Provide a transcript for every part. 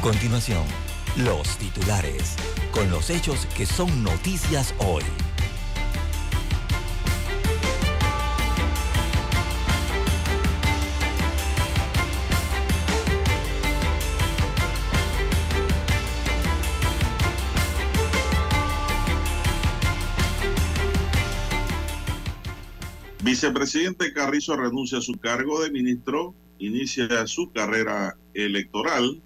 A continuación, los titulares, con los hechos que son noticias hoy. Vicepresidente Carrizo renuncia a su cargo de ministro, inicia su carrera electoral.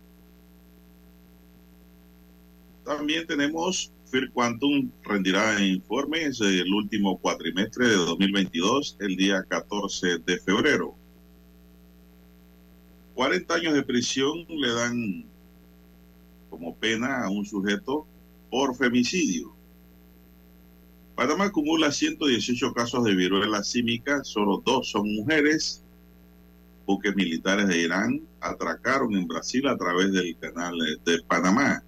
También tenemos Fir Quantum rendirá informes del último cuatrimestre de 2022 el día 14 de febrero. 40 años de prisión le dan como pena a un sujeto por femicidio. Panamá acumula 118 casos de viruela símica, solo dos son mujeres. Buques militares de Irán atracaron en Brasil a través del canal de Panamá.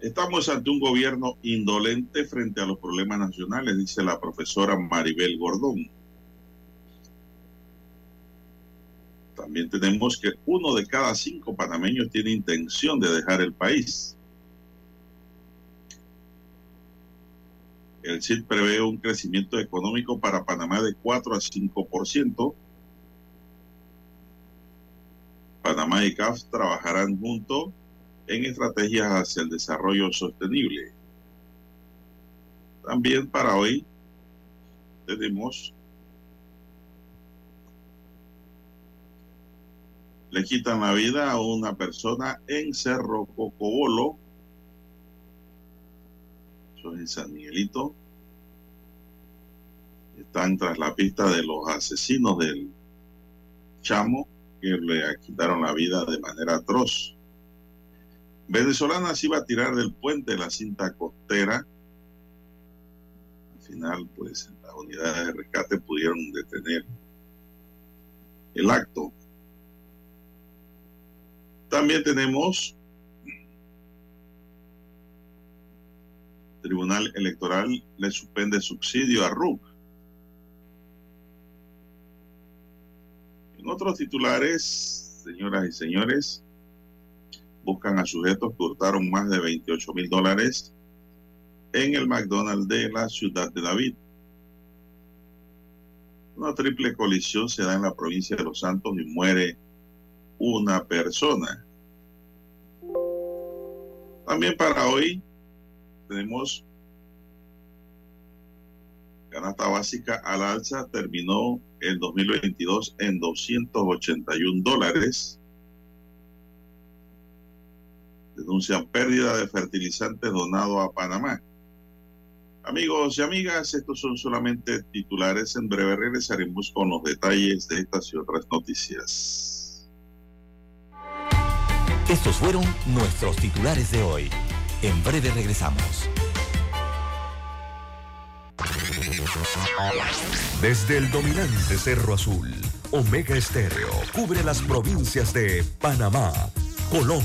Estamos ante un gobierno indolente frente a los problemas nacionales, dice la profesora Maribel Gordón. También tenemos que uno de cada cinco panameños tiene intención de dejar el país. El CID prevé un crecimiento económico para Panamá de 4 a 5%. Panamá y CAF trabajarán juntos en estrategias hacia el desarrollo sostenible. También para hoy tenemos, le quitan la vida a una persona en Cerro Cocobolo, eso es en San Miguelito. Están tras la pista de los asesinos del chamo que le quitaron la vida de manera atroz. Venezolana se iba a tirar del puente la cinta costera. Al final, pues las unidades de rescate pudieron detener el acto. También tenemos Tribunal Electoral le suspende subsidio a RUC. En otros titulares, señoras y señores, buscan a sujetos que hurtaron más de 28 mil dólares en el McDonald's de la ciudad de David. Una triple colisión se da en la provincia de Los Santos y muere una persona. También para hoy tenemos canasta básica al alza, terminó el 2022 en 281 dólares. Denuncian pérdida de fertilizantes donado a Panamá. Amigos y amigas, estos son solamente titulares. En breve regresaremos con los detalles de estas y otras noticias. Estos fueron nuestros titulares de hoy. En breve regresamos. Desde el dominante Cerro Azul, Omega Estéreo cubre las provincias de Panamá, Colón,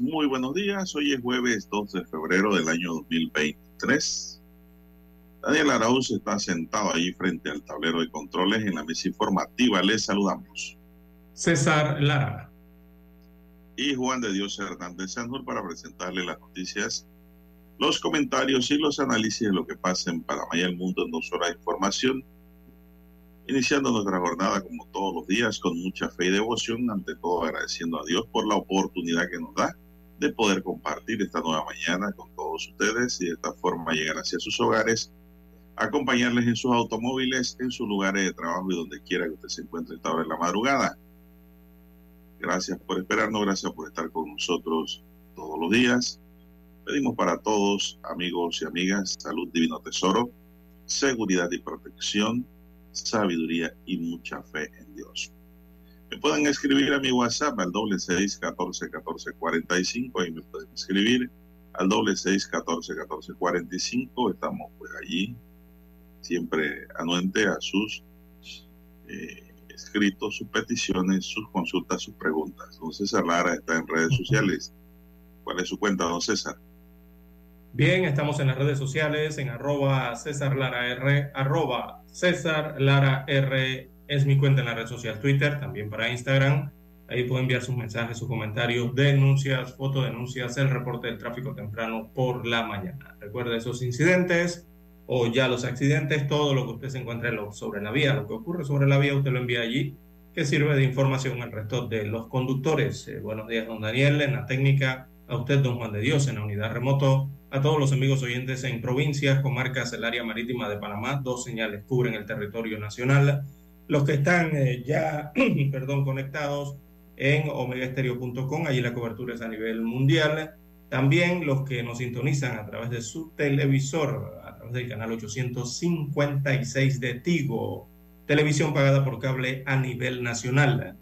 Muy buenos días. Hoy es jueves 2 de febrero del año 2023. Daniel Arauz está sentado allí frente al tablero de controles en la mesa informativa. Les saludamos. César Lara. Y Juan de Dios Hernández Sanjur para presentarle las noticias, los comentarios y los análisis de lo que pasa en Panamá y el mundo en dos horas de información. Iniciando nuestra jornada como todos los días con mucha fe y devoción, ante todo agradeciendo a Dios por la oportunidad que nos da de poder compartir esta nueva mañana con todos ustedes y de esta forma llegar hacia sus hogares, acompañarles en sus automóviles, en sus lugares de trabajo y donde quiera que usted se encuentre esta hora la madrugada. Gracias por esperarnos, gracias por estar con nosotros todos los días. Pedimos para todos, amigos y amigas, salud divino tesoro, seguridad y protección, sabiduría y mucha fe en Dios. Me pueden escribir a mi WhatsApp al doble seis catorce catorce cuarenta y cinco y me pueden escribir al doble seis catorce catorce cuarenta y cinco. Estamos pues allí siempre anuente a sus eh, escritos, sus peticiones, sus consultas, sus preguntas. Don César Lara está en redes sociales. ¿Cuál es su cuenta, don César? Bien, estamos en las redes sociales, en arroba César Lara R, arroba César Lara R es mi cuenta en la red social Twitter, también para Instagram. Ahí puede enviar sus mensajes, sus comentarios, denuncias, fotodenuncias, el reporte del tráfico temprano por la mañana. Recuerde esos incidentes o ya los accidentes, todo lo que usted se encuentre sobre la vía, lo que ocurre sobre la vía, usted lo envía allí, que sirve de información al resto de los conductores. Eh, buenos días, don Daniel, en la técnica, a usted, don Juan de Dios, en la unidad remoto, a todos los amigos oyentes en provincias, comarcas, el área marítima de Panamá, dos señales cubren el territorio nacional. Los que están eh, ya, perdón, conectados en omegaestereo.com, allí la cobertura es a nivel mundial. También los que nos sintonizan a través de su televisor, a través del canal 856 de Tigo, televisión pagada por cable a nivel nacional.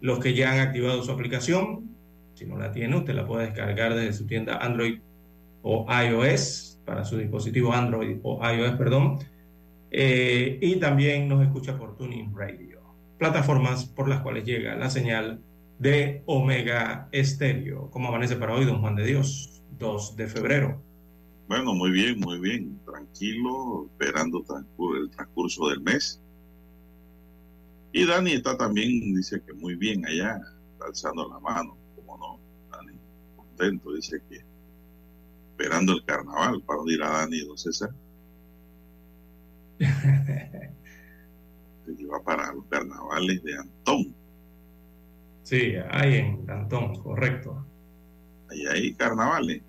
Los que ya han activado su aplicación, si no la tiene, usted la puede descargar desde su tienda Android o iOS, para su dispositivo Android o iOS, perdón. Eh, y también nos escucha por Tuning Radio, plataformas por las cuales llega la señal de Omega Estéreo. ¿Cómo amanece para hoy, don Juan de Dios? 2 de febrero. Bueno, muy bien, muy bien. Tranquilo, esperando el transcurso del mes. Y Dani está también, dice que muy bien allá, alzando la mano, como no, Dani, contento, dice que esperando el carnaval para ir a Dani, don César. Se lleva para los carnavales de Antón. Sí, hay en Antón, correcto. Ahí hay carnavales.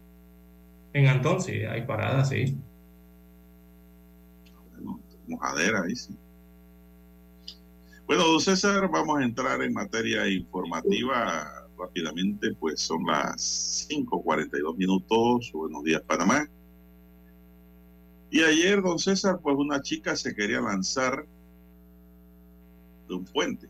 En Antón sí, hay paradas, sí. Bueno, mojadera ahí sí. Bueno, don César, vamos a entrar en materia informativa rápidamente, pues son las 5.42 minutos. Buenos días, Panamá. Y ayer, don César, pues una chica se quería lanzar de un puente.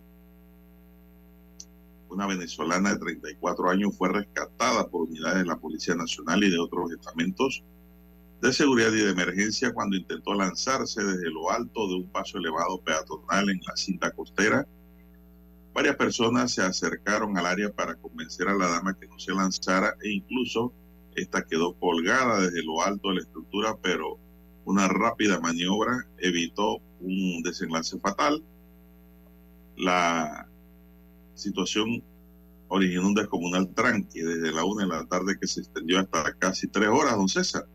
Una venezolana de 34 años fue rescatada por unidades de la Policía Nacional y de otros estamentos de seguridad y de emergencia cuando intentó lanzarse desde lo alto de un paso elevado peatonal en la cinta costera Varias personas se acercaron al área para convencer a la dama que no se lanzara e incluso esta quedó colgada desde lo alto de la estructura, pero una rápida maniobra evitó un desenlace fatal. La situación originó un descomunal tranque desde la una de la tarde que se extendió hasta casi tres horas, don César.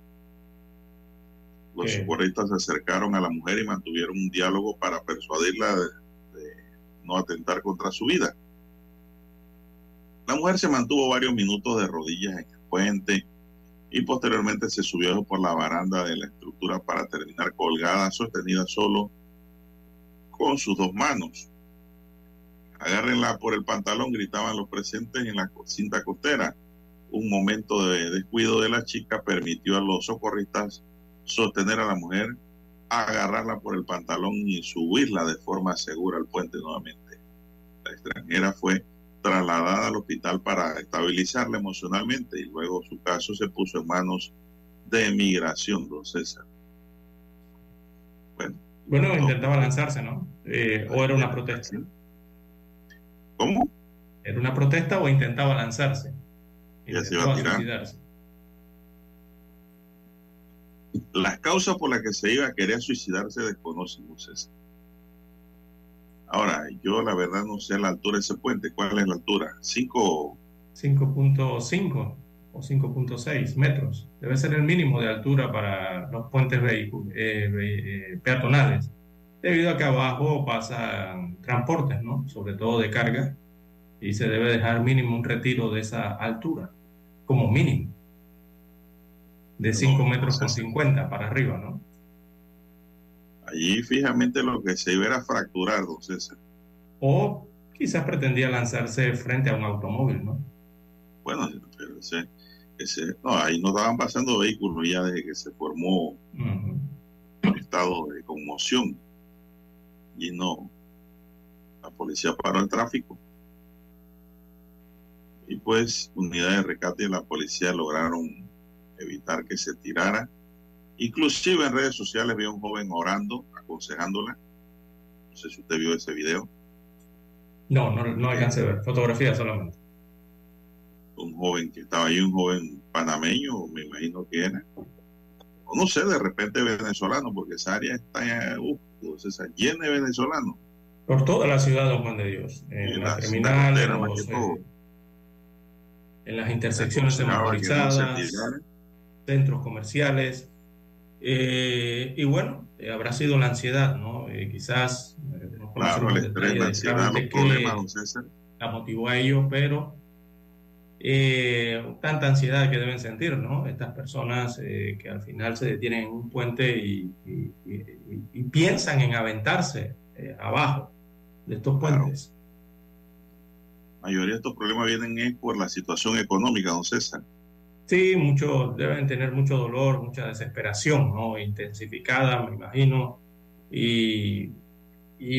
Los socorristas se acercaron a la mujer y mantuvieron un diálogo para persuadirla de, de no atentar contra su vida. La mujer se mantuvo varios minutos de rodillas en el puente y posteriormente se subió por la baranda de la estructura para terminar colgada, sostenida solo con sus dos manos. Agárrenla por el pantalón, gritaban los presentes en la cinta costera. Un momento de descuido de la chica permitió a los socorristas sostener a la mujer, agarrarla por el pantalón y subirla de forma segura al puente nuevamente. La extranjera fue trasladada al hospital para estabilizarla emocionalmente y luego su caso se puso en manos de migración, don César. Bueno, Bueno, no, intentaba lanzarse, ¿no? Eh, o era una protesta. ¿Cómo? ¿Era una protesta o intentaba lanzarse? Ya se iba a tirar. suicidarse. Las causas por las que se iba a querer suicidar se desconocen, don César. Ahora, yo la verdad no sé la altura de ese puente. ¿Cuál es la altura? ¿Cinco? 5.5 o 5.6 metros. Debe ser el mínimo de altura para los puentes eh, eh, peatonales, debido a que abajo pasan transportes, ¿no? Sobre todo de carga, y se debe dejar mínimo un retiro de esa altura, como mínimo, de 5 No, metros con es- 50 para arriba, ¿no? Allí fijamente lo que se iba era fracturar, don César. O quizás pretendía lanzarse frente a un automóvil, ¿no? Bueno, pero ese, ese, no, ahí no estaban pasando vehículos ya desde que se formó Ujú. un estado de conmoción. Y no, la policía paró el tráfico. Y pues unidades de rescate y la policía lograron evitar que se tirara. Inclusive en redes sociales vi a un joven orando, aconsejándola. No sé si usted vio ese video. No, no, no alcancé a ver, fotografía solamente. un joven que estaba ahí, un joven panameño, me imagino que era. O no sé, de repente venezolano, porque esa área está uh, entonces, está llena de venezolanos. Por toda la ciudad, don Juan de Dios. En En la la terminal, en, los, eh, en las intersecciones Aconsejaba que no semaforizadas, tirara. centros comerciales. Eh, y bueno, eh, habrá sido la ansiedad, ¿no? Eh, quizás no Claro, conocemos el estrés, detalles la ansiedad, los problemas, don César. la motivó a ello, pero tanta ansiedad que deben sentir, ¿no? Estas personas que al final se detienen en un puente y, y- y- y piensan en aventarse abajo de estos Claro. puentes. La mayoría de estos problemas vienen por la situación económica, don César. Sí, muchos deben tener mucho dolor, mucha desesperación, ¿no? Intensificada, me imagino. Y,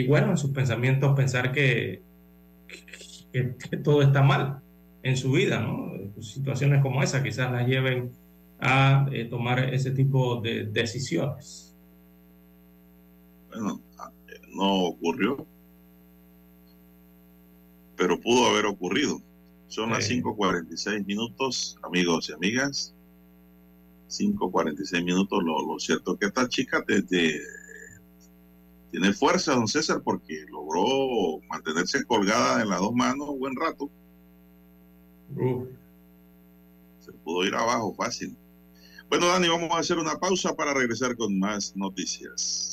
bueno, en sus pensamientos pensar que, todo está mal en su vida, ¿no? Situaciones como esa quizás las lleven a eh, tomar ese tipo de decisiones. Bueno, eh, no ocurrió, pero pudo haber ocurrido. Son las Sí. 5.46 minutos, amigos y amigas. 5.46 minutos. Lo, lo cierto es que esta chica te- te- tiene fuerza, don César, porque logró mantenerse colgada en las dos manos un buen rato. Se pudo ir abajo fácil. Bueno, Dani, vamos a hacer una pausa para regresar con más noticias.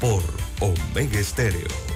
por Omega Estéreo.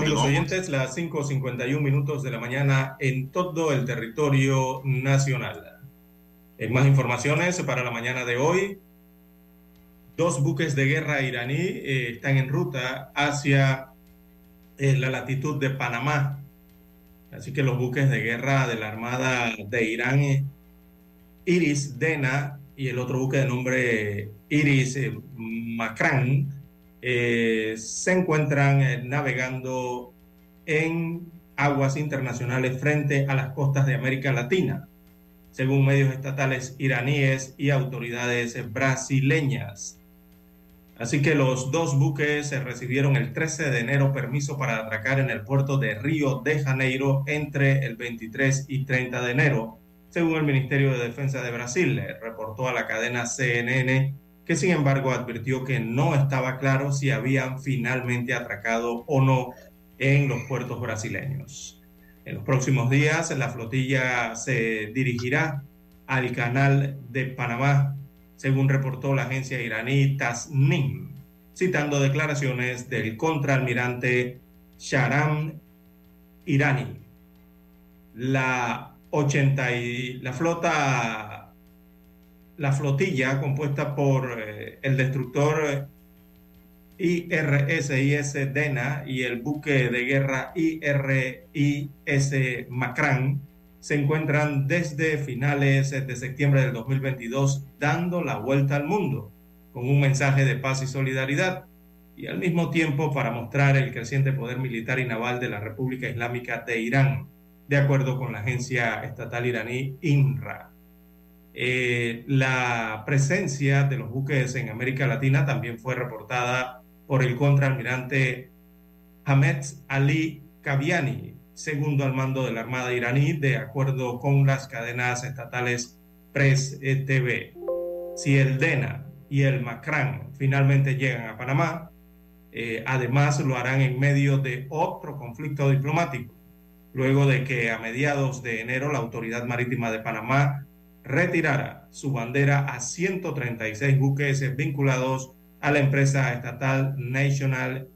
Amigos oyentes, las 5.51 minutos de la mañana en todo el territorio nacional. En más informaciones para la mañana de hoy, dos buques de guerra iraní eh, están en ruta hacia eh, la latitud de Panamá. Así que los buques de guerra de la Armada de Irán, eh, Iris Dena, y el otro buque de nombre Iris eh, Makran, eh, se encuentran eh, navegando en aguas internacionales frente a las costas de América Latina, según medios estatales iraníes y autoridades brasileñas. Así que los dos buques eh, recibieron el 13 de enero permiso para atracar en el puerto de Río de Janeiro entre el 23 y 30 de enero, según el Ministerio de Defensa de Brasil, reportó a la cadena CNN que sin embargo advirtió que no estaba claro si habían finalmente atracado o no en los puertos brasileños. En los próximos días la flotilla se dirigirá al canal de Panamá, según reportó la agencia iraní Tasnim, citando declaraciones del contraalmirante Sharam Irani. La 80 y la flota la flotilla compuesta por eh, el destructor IRSIS Dena y el buque de guerra IRIS Macrán se encuentran desde finales de septiembre del 2022 dando la vuelta al mundo con un mensaje de paz y solidaridad y al mismo tiempo para mostrar el creciente poder militar y naval de la República Islámica de Irán, de acuerdo con la agencia estatal iraní INRA. Eh, la presencia de los buques en América Latina también fue reportada por el contraalmirante Ahmed Ali Kaviani, segundo al mando de la Armada iraní, de acuerdo con las cadenas estatales Press TV. Si el DENA y el Macrán finalmente llegan a Panamá, eh, además lo harán en medio de otro conflicto diplomático, luego de que a mediados de enero la Autoridad Marítima de Panamá retirara su bandera a 136 buques vinculados a la empresa estatal National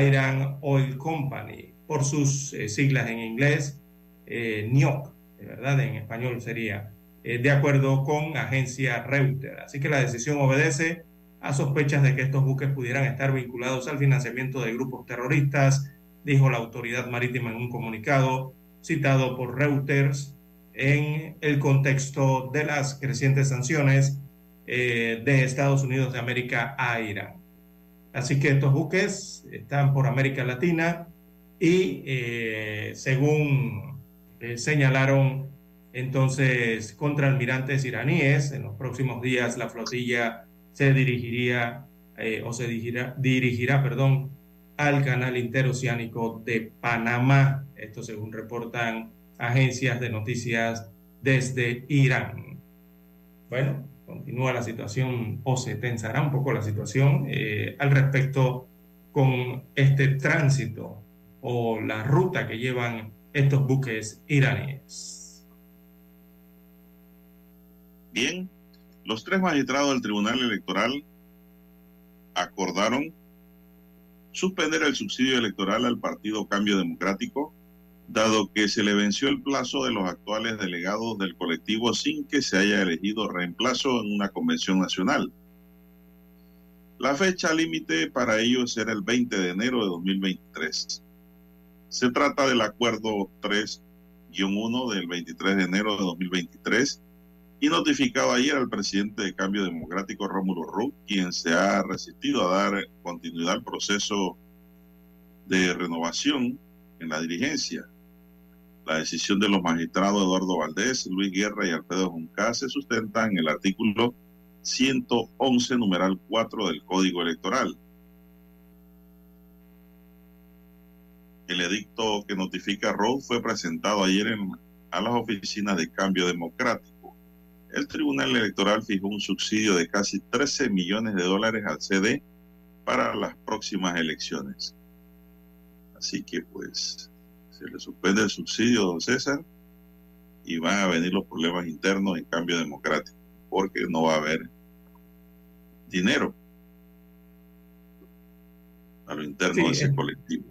Iron Oil Company, por sus eh, siglas en inglés, eh, NIOC, de verdad, en español sería, eh, de acuerdo con agencia Reuters. Así que la decisión obedece a sospechas de que estos buques pudieran estar vinculados al financiamiento de grupos terroristas, dijo la autoridad marítima en un comunicado citado por Reuters en el contexto de las crecientes sanciones eh, de Estados Unidos de América a Irán. Así que estos buques están por América Latina y eh, según eh, señalaron entonces contraalmirantes iraníes. En los próximos días la flotilla se dirigiría eh, o se dirigirá, dirigirá perdón, al canal interoceánico de Panamá. Esto según reportan agencias de noticias desde Irán. Bueno, continúa la situación o se tensará un poco la situación eh, al respecto con este tránsito o la ruta que llevan estos buques iraníes. Bien, los tres magistrados del Tribunal Electoral acordaron suspender el subsidio electoral al Partido Cambio Democrático, dado que se le venció el plazo de los actuales delegados del colectivo sin que se haya elegido reemplazo en una convención nacional. La fecha límite para ellos era el 20 de enero de 2023. Se trata del acuerdo 3-1 del 23 de enero de 2023 y notificado ayer al presidente de Cambio Democrático, Rómulo Ruz, quien se ha resistido a dar continuidad al proceso de renovación en la dirigencia. La decisión de los magistrados Eduardo Valdés, Luis Guerra y Alfredo Junca se sustenta en el artículo 111, numeral 4 del Código Electoral. El edicto que notifica a fue presentado ayer en, a las oficinas de Cambio Democrático. El Tribunal Electoral fijó un subsidio de casi 13 millones de dólares al CD para las próximas elecciones. Así que pues se le suspende el subsidio, don César, y van a venir los problemas internos en cambio democrático, porque no va a haber dinero a lo interno de ese colectivo.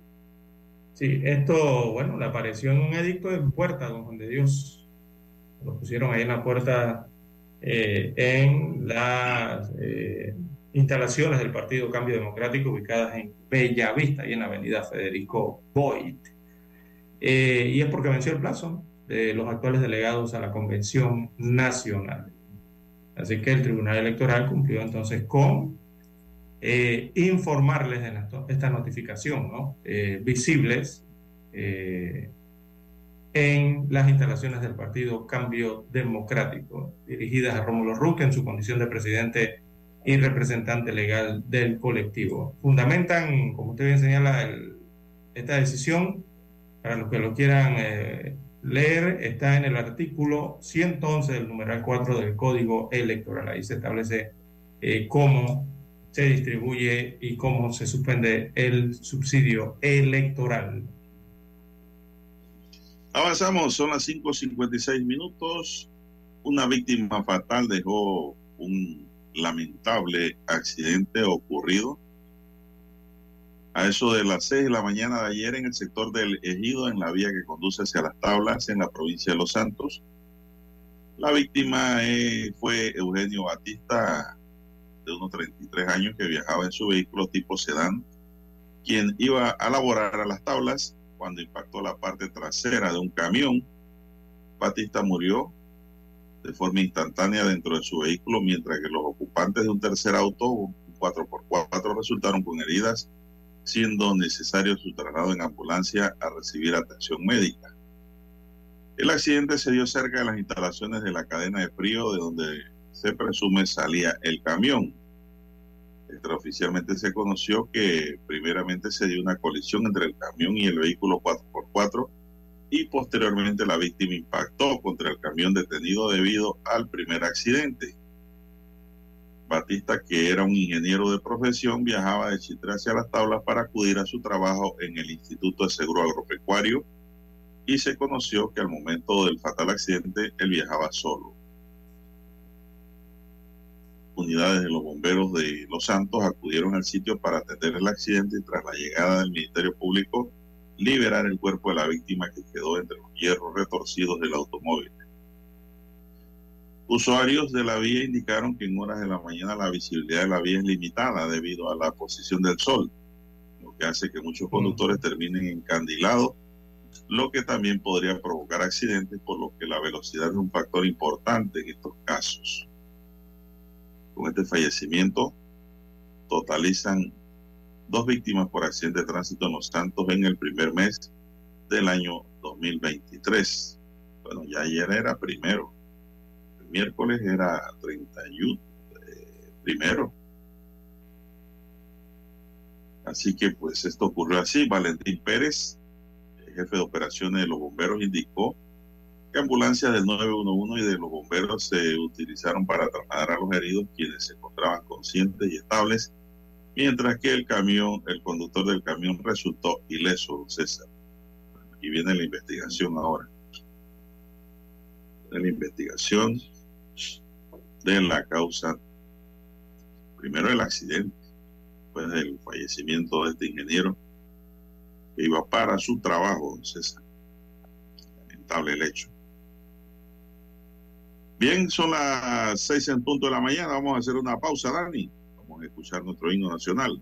Sí, esto, bueno, le apareció en un edicto de puerta, don Juan de Dios. Lo pusieron ahí en la puerta eh, en las eh, instalaciones del Partido Cambio Democrático ubicadas en Bellavista y en la avenida Federico Boyd. Eh, y es porque venció el plazo de los actuales delegados a la Convención Nacional. Así que el Tribunal Electoral cumplió entonces con eh, informarles de esta notificación, ¿no? Eh, visibles en las instalaciones del Partido Cambio Democrático, dirigidas a Rómulo Ruque en su condición de presidente y representante legal del colectivo. Fundamentan, como usted bien señala, esta decisión, para los que lo quieran eh, leer, está en el artículo 111 del numeral 4 del Código Electoral. Ahí se establece eh, cómo se distribuye y cómo se suspende el subsidio electoral. Avanzamos, son las 5.56 minutos. Una víctima fatal dejó un lamentable accidente ocurrido a eso de las 6 de la mañana de ayer en el sector del Ejido, en la vía que conduce hacia las tablas en la provincia de Los Santos. La víctima eh, fue Eugenio Batista, de unos 33 años, que viajaba en su vehículo tipo sedán, quien iba a laborar a las tablas cuando impactó la parte trasera de un camión. Batista murió de forma instantánea dentro de su vehículo, mientras que los ocupantes de un tercer auto, un 4x4, resultaron con heridas, siendo necesario su traslado en ambulancia a recibir atención médica. El accidente se dio cerca de las instalaciones de la cadena de frío, de donde se presume salía el camión. Extraoficialmente se conoció que primeramente se dio una colisión entre el camión y el vehículo 4x4 y posteriormente la víctima impactó contra el camión detenido debido al primer accidente. Batista, que era un ingeniero de profesión, viajaba de Chitre hacia las tablas para acudir a su trabajo en el Instituto de Seguro Agropecuario y se conoció que al momento del fatal accidente él viajaba solo. Unidades de los bomberos de Los Santos acudieron al sitio para atender el accidente y tras la llegada del Ministerio Público liberar el cuerpo de la víctima que quedó entre los hierros retorcidos del automóvil. Usuarios de la vía indicaron que en horas de la mañana la visibilidad de la vía es limitada debido a la posición del sol, lo que hace que muchos conductores terminen encandilados, lo que también podría provocar accidentes, por lo que la velocidad es un factor importante en estos casos. Con este fallecimiento totalizan dos víctimas por accidente de tránsito en Los Santos en el primer mes del año 2023. Bueno, ya ayer era primero. Miércoles era 31 eh, primero. Así que pues esto ocurrió así. Valentín Pérez, el jefe de operaciones de los bomberos, indicó que ambulancias del 911 y de los bomberos se utilizaron para trasladar a los heridos quienes se encontraban conscientes y estables, mientras que el camión, el conductor del camión resultó ileso, César. Y viene la investigación ahora. La investigación de la causa, primero el accidente, después del fallecimiento de este ingeniero que iba para su trabajo, César. Lamentable el hecho. Bien, son las seis en punto de la mañana. Vamos a hacer una pausa, Dani. Vamos a escuchar nuestro himno nacional.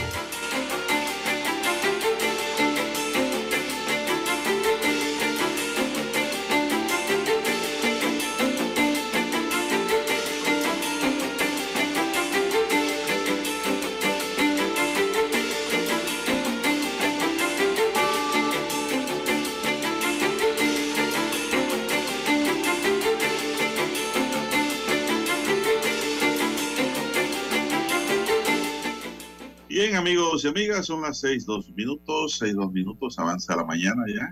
Son las seis, dos minutos, seis, dos minutos, avanza la mañana ya.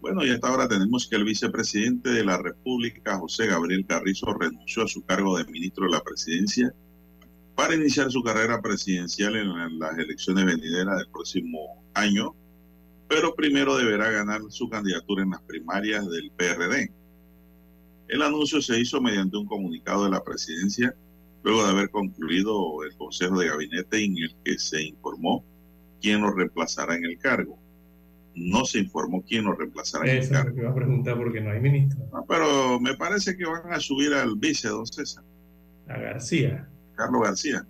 Bueno, y hasta ahora tenemos que el vicepresidente de la República, José Gabriel Carrizo, renunció a su cargo de ministro de la presidencia para iniciar su carrera presidencial en las elecciones venideras del próximo año, pero primero deberá ganar su candidatura en las primarias del PRD. El anuncio se hizo mediante un comunicado de la presidencia luego de haber concluido el Consejo de Gabinete en el que se informó quién lo reemplazará en el cargo. No se informó quién lo reemplazará en el cargo. Eso iba a preguntar porque no hay ministro. Ah, pero me parece que van a subir al vice, don César. A García. Carlos García.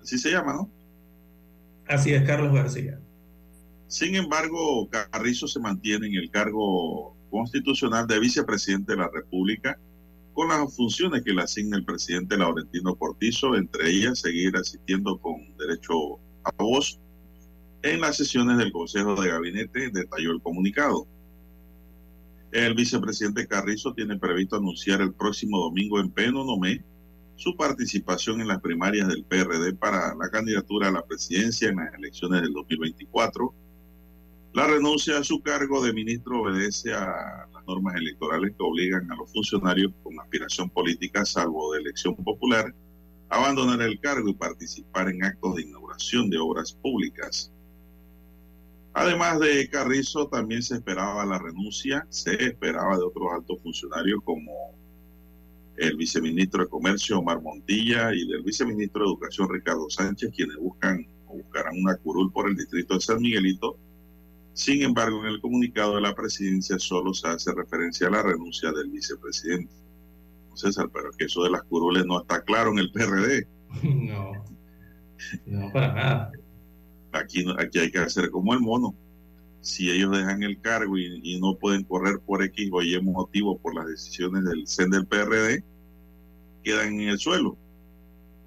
Así se llama, ¿no? Así es, Carlos García. Sin embargo, Carrizo se mantiene en el cargo constitucional de vicepresidente de la República con las funciones que le asigna el presidente Laurentino Cortizo, entre ellas seguir asistiendo con derecho a voz en las sesiones del Consejo de Gabinete, detalló el comunicado. El vicepresidente Carrizo tiene previsto anunciar el próximo domingo en Penonomé su participación en las primarias del PRD para la candidatura a la presidencia en las elecciones del 2024 la renuncia a su cargo de ministro obedece a las normas electorales que obligan a los funcionarios con aspiración política, salvo de elección popular, abandonar el cargo y participar en actos de inauguración de obras públicas. Además de Carrizo, también se esperaba la renuncia, se esperaba de otros altos funcionarios como el viceministro de Comercio Omar Montilla y del viceministro de Educación Ricardo Sánchez, quienes buscan o buscarán una curul por el distrito de San Miguelito sin embargo, en el comunicado de la presidencia solo se hace referencia a la renuncia del vicepresidente. César, pero que eso de las curules no está claro en el PRD. No, no para nada. Aquí, aquí hay que hacer como el mono. Si ellos dejan el cargo y, no pueden correr por X o Y motivo por las decisiones del CEN del PRD, quedan en el suelo.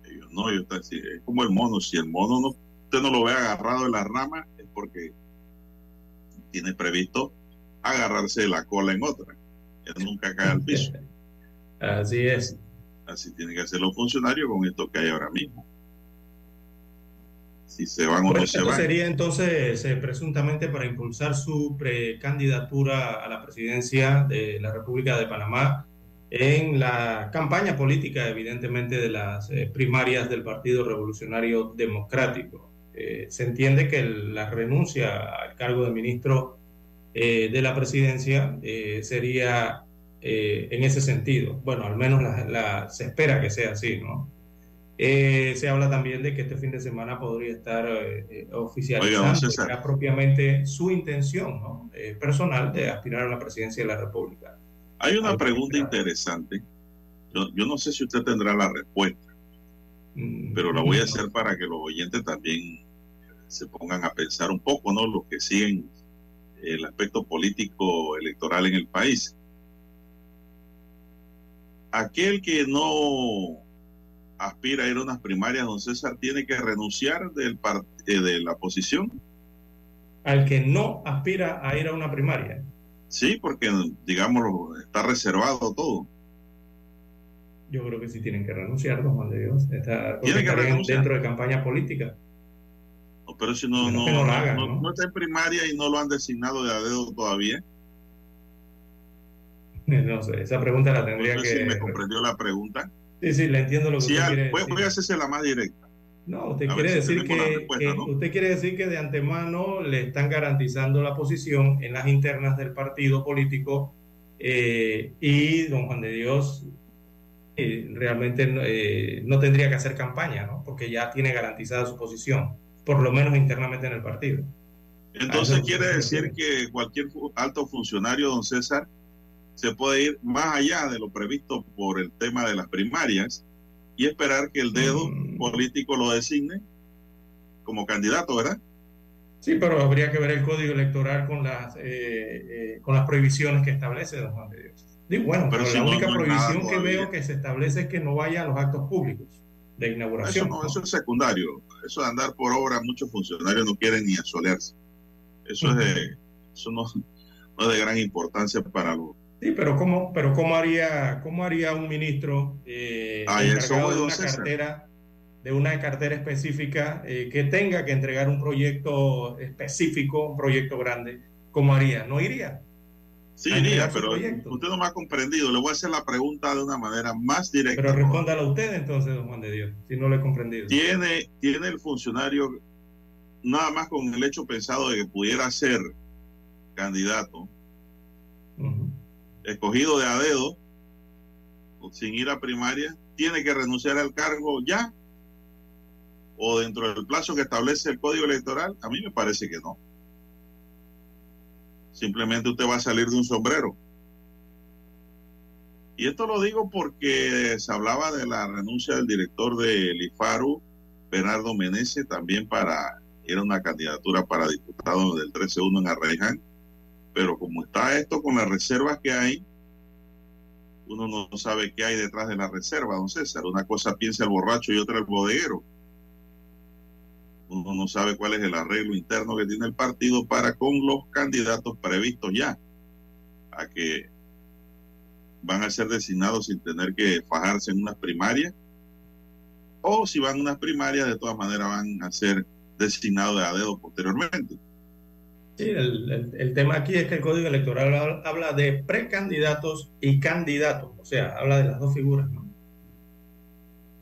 Ellos no, ellos están, es como el mono. Si el mono no, usted no lo ve agarrado de la rama, es porque tiene previsto agarrarse de la cola en otra. Él nunca cae al piso. Así es. Así tiene que hacer los funcionarios con esto que hay ahora mismo. Si se van o no se van. Sería entonces eh, presuntamente para impulsar su precandidatura a la presidencia de la República de Panamá en la campaña política, evidentemente, de las eh, primarias del Partido Revolucionario Democrático. Eh, se entiende que la renuncia al cargo de ministro eh, de la presidencia eh, en ese sentido. Bueno, al menos se espera que sea así, ¿no? se habla también de que este fin de semana podría estar oficializando ya propiamente su intención ¿no? personal de aspirar a la presidencia de la República. Hay una pregunta interesante. Yo, yo no sé si usted tendrá la respuesta mm, pero la voy a hacer para que los oyentes también se pongan a pensar un poco, ¿no? Los que siguen el aspecto político electoral en el país. Aquel que no aspira a ir a unas primarias, don César, tiene que renunciar del eh, de la posición. Al que no aspira a ir a una primaria. Sí, porque, digamos, está reservado todo. Yo creo que sí tienen que renunciar, don Juan de Dios. Está, que renunciar? dentro de campaña política pero si no, no, está en primaria y no lo han designado de a dedo todavía. No sé, esa pregunta la tendría que. Si me comprendió la pregunta. Sí, sí, le entiendo lo que usted quiere voy, Voy a hacerse la más directa. No, usted quiere decir que, usted quiere decir que de antemano le están garantizando la posición en las internas del partido político eh, y don Juan de Dios eh, realmente eh, no tendría que hacer campaña, ¿no? Porque ya tiene garantizada su posición por lo menos internamente en el partido. Entonces quiere decir que cualquier alto funcionario, don César, se puede ir más allá de lo previsto por el tema de las primarias y esperar que el dedo mm. político lo designe como candidato, ¿verdad? Sí, pero habría que ver el código electoral con las eh, eh, con las prohibiciones que establece don Juan de Dios. Digo, bueno, pero, la única prohibición que veo que se establece es que no vaya a los actos públicos de inauguración. Eso, no, eso es secundario. Eso de andar por obra, muchos funcionarios no quieren ni asolearse. Eso, es de, eso no, es de gran importancia para los... Sí, pero ¿cómo, pero cómo, haría, cómo haría un ministro eh, encargado de una cartera de una cartera específica eh, que tenga que entregar un proyecto específico, un proyecto grande, ¿cómo haría? No iría. Sí, iría, pero usted no me ha comprendido. Le voy a hacer la pregunta de una manera más directa. Pero respóndala usted entonces, don Juan de Dios, si no le he comprendido. ¿Tiene, tiene el funcionario, nada más con el hecho pensado de que pudiera ser candidato, escogido de a dedo, sin ir a primaria, tiene que renunciar al cargo ya o dentro del plazo que establece el código electoral? A mí me parece que no. Simplemente usted va a salir de un sombrero. Y esto lo digo porque se hablaba de la renuncia del director del IFARU, Bernardo Menezes, también para, era una candidatura para diputado del 13-1 en Arreján. Pero como está esto con las reservas que hay, uno no sabe qué hay detrás de la reserva, don César. Una cosa piensa el borracho y otra el bodeguero. Uno no sabe cuál es el arreglo interno que tiene el partido para con los candidatos previstos ya a que van a ser designados sin tener que fajarse en unas primarias o si van a unas primarias de todas maneras van a ser designados de a dedo posteriormente. Sí, el, tema aquí es que el Código Electoral habla de precandidatos y candidatos, o sea, habla de las dos figuras, ¿no?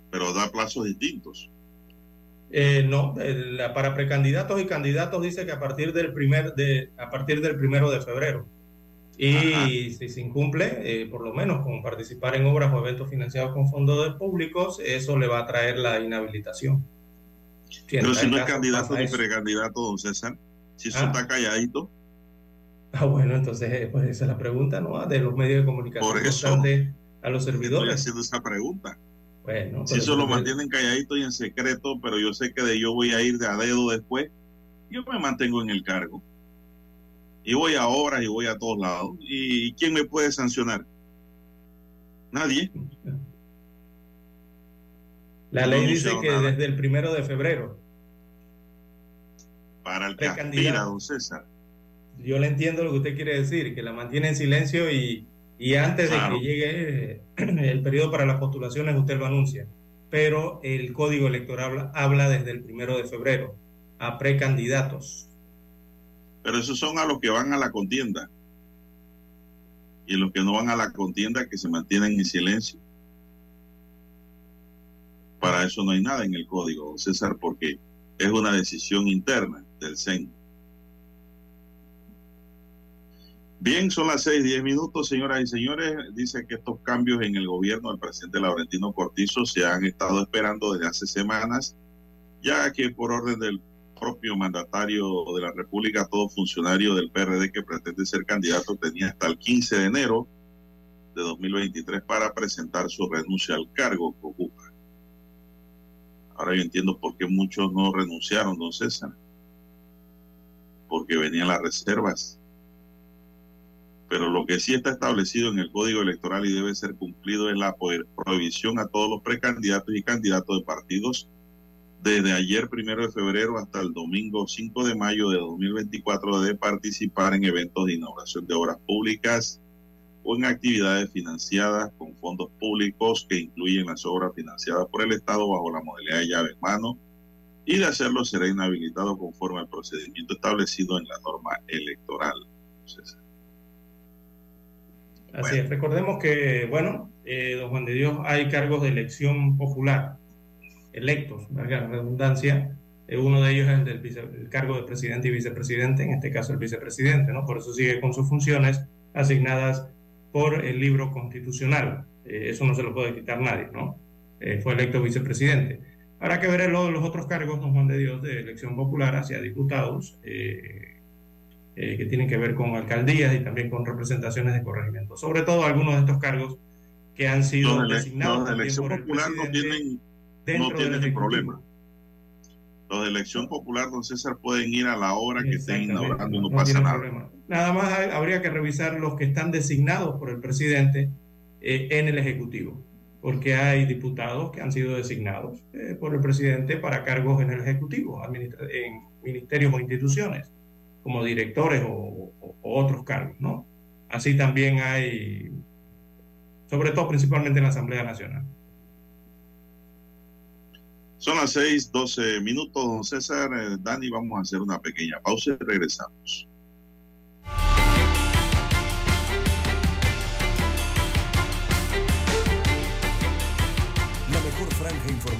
Pero da plazos distintos. Eh, no, para precandidatos y candidatos dice que a partir del primer de a partir del primero de febrero. Y si se incumple, eh, por lo menos con participar en obras o eventos financiados con fondos públicos, eso le va a traer la inhabilitación. Pero si no es candidato ni precandidato, don César, si eso ah. está calladito. Ah, bueno, entonces eh, pues esa es la pregunta, ¿no? De los medios de comunicación. Por eso a los servidores. Estoy haciendo esa pregunta. Bueno, si eso lo mantienen calladito y en secreto, pero yo sé que de yo voy a ir de a dedo después, yo me mantengo en el cargo. Y voy a obras y voy a todos lados. ¿Y quién me puede sancionar? Nadie. La ley dice que desde el primero de febrero. Para el que aspira, don César. Yo le entiendo lo que usted quiere decir, que la mantiene en silencio y, y antes de que llegue el periodo para las postulaciones, usted lo anuncia. Pero el código electoral habla desde el primero de febrero a precandidatos. Pero esos son a los que van a la contienda. Y los que no van a la contienda que se mantienen en silencio. Para eso no hay nada en el código, César, porque es una decisión interna del. Bien, son las seis, diez minutos, señoras y señores. Dice que estos cambios en el gobierno del presidente Laurentino Cortizo se han estado esperando desde hace semanas, ya que por orden del propio mandatario de la República, todo funcionario del PRD que pretende ser candidato tenía hasta el 15 de enero de 2023 para presentar su renuncia al cargo que ocupa. Ahora yo entiendo por qué muchos no renunciaron, don César. Porque venían las reservas. Pero lo que sí está establecido en el Código Electoral y debe ser cumplido es la prohibición a todos los precandidatos y candidatos de partidos desde ayer, primero de febrero, hasta el domingo 5 de mayo de 2024 de participar en eventos de inauguración de obras públicas o en actividades financiadas con fondos públicos que incluyen las obras financiadas por el Estado bajo la modalidad de llave en mano y de hacerlo será inhabilitado conforme al procedimiento establecido en la norma electoral. Así es, recordemos que, bueno, eh, don Juan de Dios, hay cargos de elección popular, electos, valga la redundancia. Eh, uno de ellos es el del cargo de presidente y vicepresidente, en este caso el vicepresidente, ¿no? Por eso sigue con sus funciones asignadas por el libro constitucional. Eh, eso no se lo puede quitar nadie, ¿no? fue electo vicepresidente. Habrá que ver los otros cargos, don Juan de Dios, de elección popular hacia diputados. Eh, que tienen que ver con alcaldías y también con representaciones de corregimiento. Sobre todo algunos de estos cargos que han sido los designados. Los de elección popular no tienen, no tienen problema. Los de elección popular, don César, pueden ir a la hora que estén inaugurando, no, pasa nada. Problema. Nada más habría que revisar los que están designados por el presidente eh, en el Ejecutivo, porque hay diputados que han sido designados eh, por el presidente para cargos en el Ejecutivo, en ministerios o instituciones como directores o, otros cargos, ¿no? Así también hay, sobre todo principalmente en la Asamblea Nacional. Son las seis, doce minutos, don César. Eh, Dani, vamos a hacer una pequeña pausa y regresamos.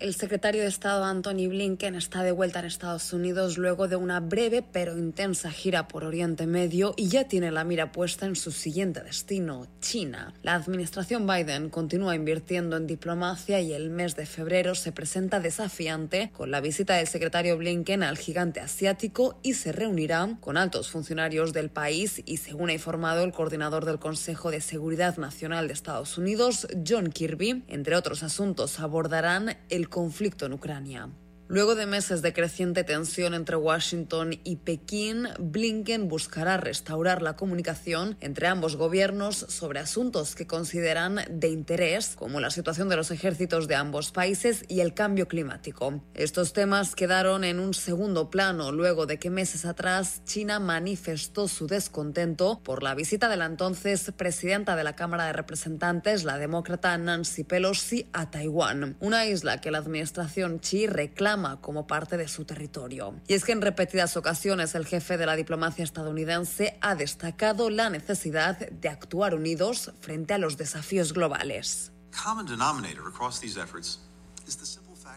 El secretario de Estado Anthony Blinken está de vuelta en Estados Unidos luego de una breve pero intensa gira por Oriente Medio y ya tiene la mira puesta en su siguiente destino, China. La administración Biden continúa invirtiendo en diplomacia y el mes de febrero se presenta desafiante con la visita del secretario Blinken al gigante asiático y se reunirá con altos funcionarios del país y según ha informado el coordinador del Consejo de Seguridad Nacional de Estados Unidos, John Kirby, entre otros asuntos abordarán el conflicto en Ucrania. Luego de meses de creciente tensión entre Washington y Pekín, Blinken buscará restaurar la comunicación entre ambos gobiernos sobre asuntos que consideran de interés, como la situación de los ejércitos de ambos países y el cambio climático. Estos temas quedaron en un segundo plano luego de que meses atrás China manifestó su descontento por la visita de la entonces presidenta de la Cámara de Representantes, la demócrata Nancy Pelosi, a Taiwán, una isla que la administración Xi reclama como parte de su territorio. Y es que en repetidas ocasiones el jefe de la diplomacia estadounidense ha destacado la necesidad de actuar unidos frente a los desafíos globales.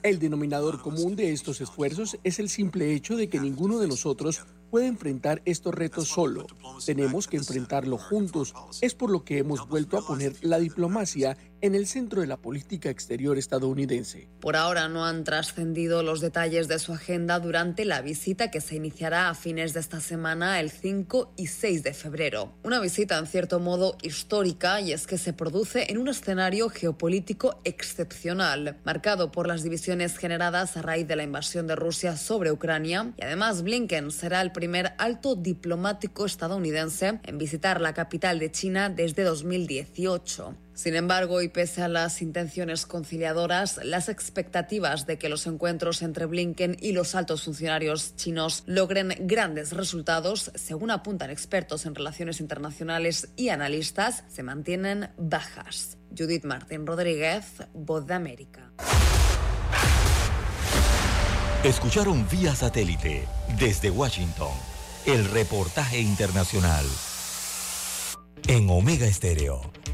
El denominador común de estos esfuerzos es el simple hecho de que ninguno de nosotros puede enfrentar estos retos solo. Tenemos que enfrentarlo juntos. Es por lo que hemos vuelto a poner la diplomacia en el centro de la política exterior estadounidense. Por ahora no han trascendido los detalles de su agenda durante la visita que se iniciará a fines de esta semana, el 5 y 6 de febrero. Una visita en cierto modo histórica y es que se produce en un escenario geopolítico excepcional, marcado por las divisiones generadas a raíz de la invasión de Rusia sobre Ucrania. Y además Blinken será el primer alto diplomático estadounidense en visitar la capital de China desde 2018. Sin embargo, y pese a las intenciones conciliadoras, las expectativas de que los encuentros entre Blinken y los altos funcionarios chinos logren grandes resultados, según apuntan expertos en relaciones internacionales y analistas, se mantienen bajas. Judith Martín Rodríguez, Voz de América. Escucharon vía satélite desde Washington el reportaje internacional. En Omega Estéreo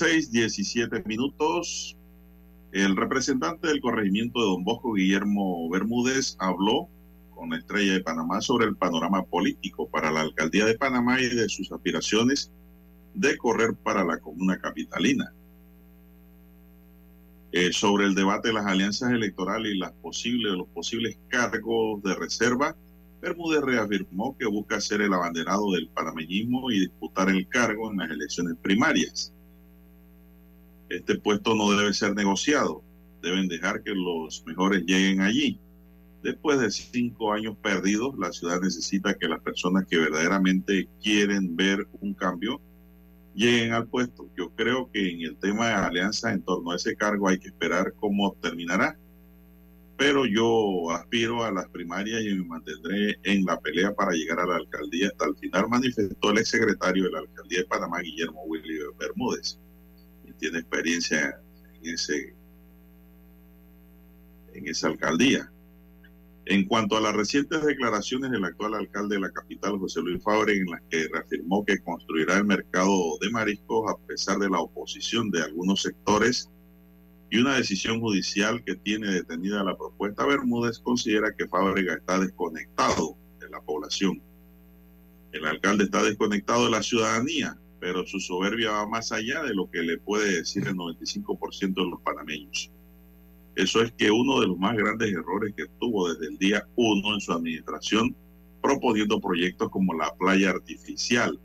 Bien, son las seis diecisiete minutos. El representante del corregimiento de Don Bosco, Guillermo Bermúdez, habló con la estrella de Panamá sobre el panorama político para la alcaldía de Panamá y de sus aspiraciones de correr para la comuna capitalina. Eh, sobre el debate de las alianzas electorales y los posibles cargos de reserva, Bermúdez reafirmó que busca ser el abanderado del panameñismo y disputar el cargo en las elecciones primarias. Este puesto no debe ser negociado, deben dejar que los mejores lleguen allí. Después de cinco años perdidos, la ciudad necesita que las personas que verdaderamente quieren ver un cambio lleguen al puesto. Yo creo que en el tema de alianza en torno a ese cargo hay que esperar cómo terminará. Pero yo aspiro a las primarias y me mantendré en la pelea para llegar a la alcaldía hasta el final, manifestó el exsecretario de la alcaldía de Panamá, Guillermo Willy Bermúdez, tiene experiencia en, ese, en esa alcaldía. En cuanto a las recientes declaraciones del actual alcalde de la capital, José Luis Fabre, en las que reafirmó que construirá el mercado de mariscos a pesar de la oposición de algunos sectores y una decisión judicial que tiene detenida la propuesta, Bermúdez considera que Fábrega está desconectado de la población. El alcalde está desconectado de la ciudadanía, pero su soberbia va más allá de lo que le puede decir el 95% de los panameños. Eso es que uno de los más grandes errores que tuvo desde el día uno en su administración, proponiendo proyectos como la playa artificial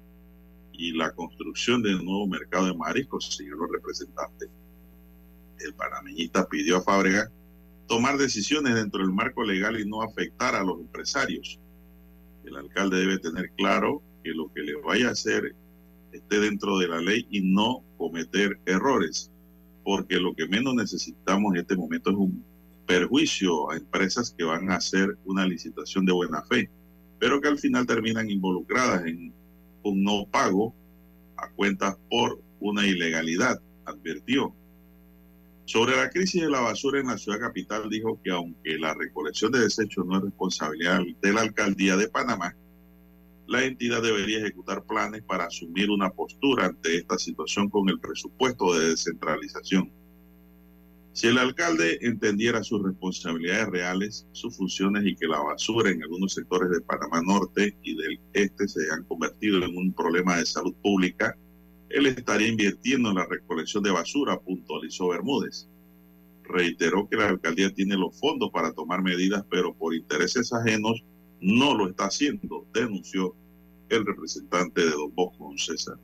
y la construcción de un nuevo mercado de mariscos, señor representante. El panameñista pidió a Fábrega tomar decisiones dentro del marco legal y no afectar a los empresarios. El alcalde debe tener claro que lo que le vaya a hacer esté dentro de la ley y no cometer errores porque lo que menos necesitamos en este momento es un perjuicio a empresas que van a hacer una licitación de buena fe, pero que al final terminan involucradas en un no pago a cuentas por una ilegalidad, advirtió. Sobre la crisis de la basura en la ciudad capital, dijo que aunque la recolección de desechos no es responsabilidad de la alcaldía de Panamá, la entidad debería ejecutar planes para asumir una postura ante esta situación con el presupuesto de descentralización. Si el alcalde entendiera sus responsabilidades reales, sus funciones y que la basura en algunos sectores de Panamá Norte y del Este se han convertido en un problema de salud pública, él estaría invirtiendo en la recolección de basura, puntualizó Bermúdez. Reiteró que la alcaldía tiene los fondos para tomar medidas, pero por intereses ajenos no lo está haciendo, denunció el representante de Don Bosco, César.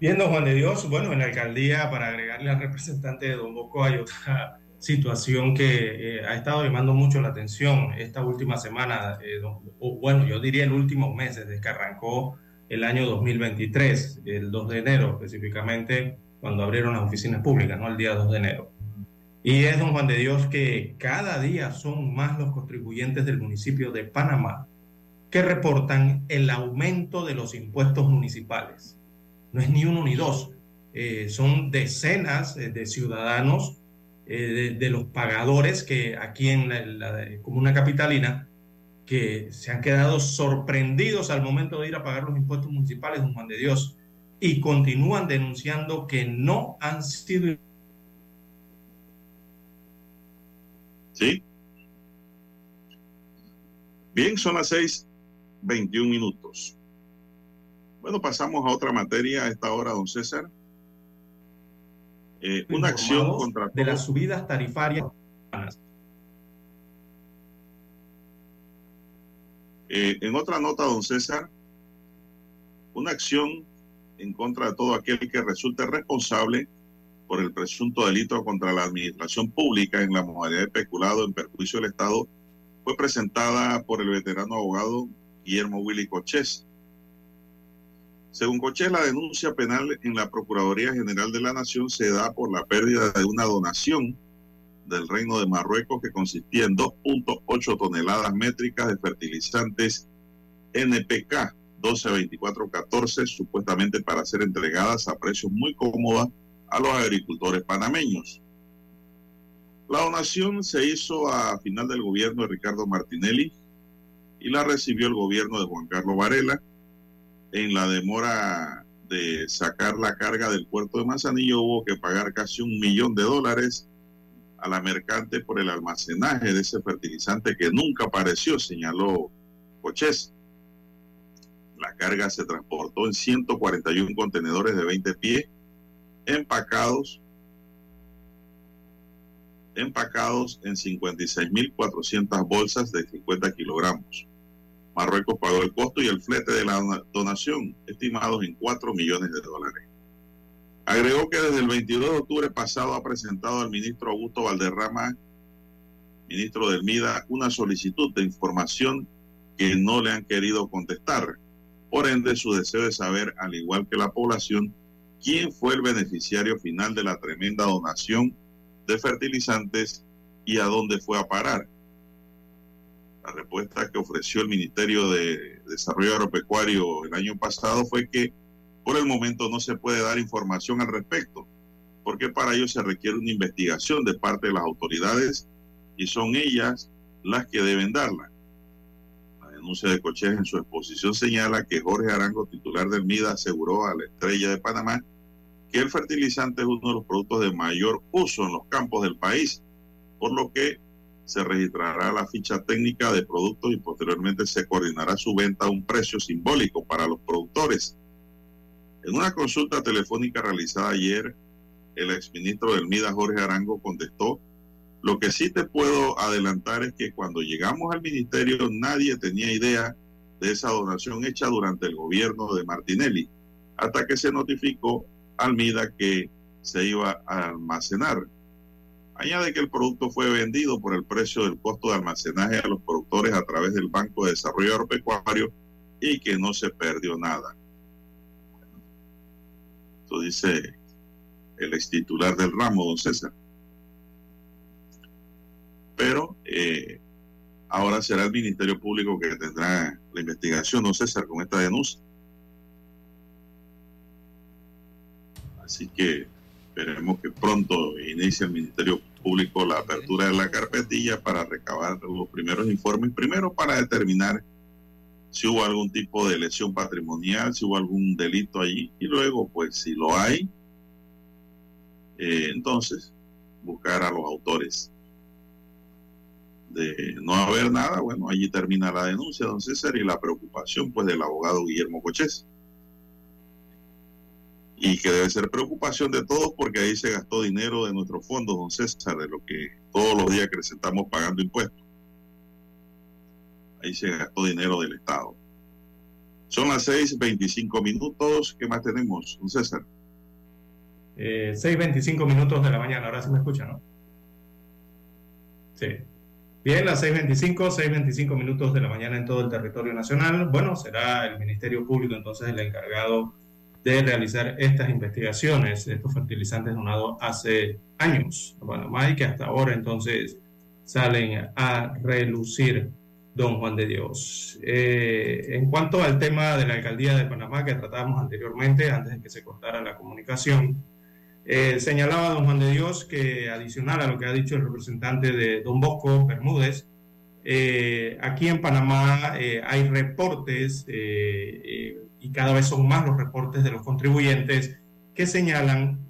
Bien, don Juan de Dios, bueno, en la alcaldía, para agregarle al representante de Don Bosco, hay otra situación que eh, ha estado llamando mucho la atención esta última semana, eh, o bueno, yo diría el último mes, desde que arrancó el año 2023, el 2 de enero específicamente, cuando abrieron las oficinas públicas, ¿no? El día 2 de enero. Y es, don Juan de Dios, que cada día son más los contribuyentes del municipio de Panamá que reportan el aumento de los impuestos municipales. No es ni uno ni dos, eh, son decenas eh, de ciudadanos, eh, de, los pagadores que aquí en la, comuna capitalina, que se han quedado sorprendidos al momento de ir a pagar los impuestos municipales, don Juan de Dios, y continúan denunciando que no han sido ¿Sí? Bien, son las seis veintiún minutos. Bueno, pasamos a otra materia a esta hora, don César. Eh, una acción contra... De las subidas tarifarias. Eh, en otra nota, don César, una acción en contra de todo aquel que resulte responsable por el presunto delito contra la administración pública en la modalidad de peculado en perjuicio del Estado fue presentada por el veterano abogado Guillermo Willy Cochés. Según Cochés, la denuncia penal en la Procuraduría General de la Nación se da por la pérdida de una donación del Reino de Marruecos que consistía en 2.8 toneladas métricas de fertilizantes NPK 122414, supuestamente para ser entregadas a precios muy cómodos a los agricultores panameños. La donación se hizo a final del gobierno de Ricardo Martinelli y la recibió el gobierno de Juan Carlos Varela. En la demora de sacar la carga del puerto de Manzanillo hubo que pagar casi un millón de dólares a la mercante por el almacenaje de ese fertilizante que nunca apareció, señaló Cochés. La carga se transportó en 141 contenedores de 20 pies empacados empacados en 56.400 bolsas de 50 kilogramos. Marruecos pagó el costo y el flete de la donación, estimados en 4 millones de dólares. Agregó que desde el 22 de octubre pasado ha presentado al ministro Augusto Valderrama ministro del MIDA una solicitud de información que no le han querido contestar. Por ende, su deseo de saber, al igual que la población, quién fue el beneficiario final de la tremenda donación de fertilizantes y a dónde fue a parar. La respuesta que ofreció el Ministerio de Desarrollo Agropecuario el año pasado fue que por el momento no se puede dar información al respecto, porque para ello se requiere una investigación de parte de las autoridades y son ellas las que deben darla. La denuncia de Coches en su exposición señala que Jorge Arango, titular del MIDA, aseguró a la estrella de Panamá que el fertilizante es uno de los productos de mayor uso en los campos del país, por lo que se registrará la ficha técnica de productos y posteriormente se coordinará su venta a un precio simbólico para los productores. En una consulta telefónica realizada ayer, el exministro del MIDA, Jorge Arango, contestó, lo que sí te puedo adelantar es que cuando llegamos al ministerio nadie tenía idea de esa donación hecha durante el gobierno de Martinelli, hasta que se notificó al MIDA que se iba a almacenar. Añade que el producto fue vendido por el precio del costo de almacenaje a los productores a través del Banco de Desarrollo Agropecuario y que no se perdió nada. Esto dice el ex titular del ramo, don César. Pero eh, ahora será el Ministerio Público que tendrá la investigación, don César, con esta denuncia. Así que esperemos que pronto inicie el Ministerio Público la apertura de la carpetilla para recabar los primeros informes, primero para determinar si hubo algún tipo de lesión patrimonial, si hubo algún delito allí, y luego, pues si lo hay, eh, entonces buscar a los autores. De no haber nada, bueno, allí termina la denuncia, don César, y la preocupación, pues, del abogado Guillermo Cochés. Y que debe ser preocupación de todos porque ahí se gastó dinero de nuestros fondos, don César, de lo que todos los días que estamos pagando impuestos ahí se gastó dinero del Estado. Son las 6.25 minutos. ¿Qué más tenemos, don César? Eh, 6.25 minutos de la mañana. Ahora sí me escucha, ¿no? Sí. Bien, las 6.25, 6.25 minutos de la mañana en todo el territorio nacional. Bueno, será el Ministerio Público entonces el encargado de realizar estas investigaciones de estos fertilizantes donados hace años a Panamá y que hasta ahora entonces salen a relucir don Juan de Dios. Eh, en cuanto al tema de la alcaldía de Panamá que tratábamos anteriormente, antes de que se cortara la comunicación, eh, señalaba don Juan de Dios que adicional a lo que ha dicho el representante de don Bosco Bermúdez, eh, aquí en Panamá hay reportes y cada vez son más los reportes de los contribuyentes que señalan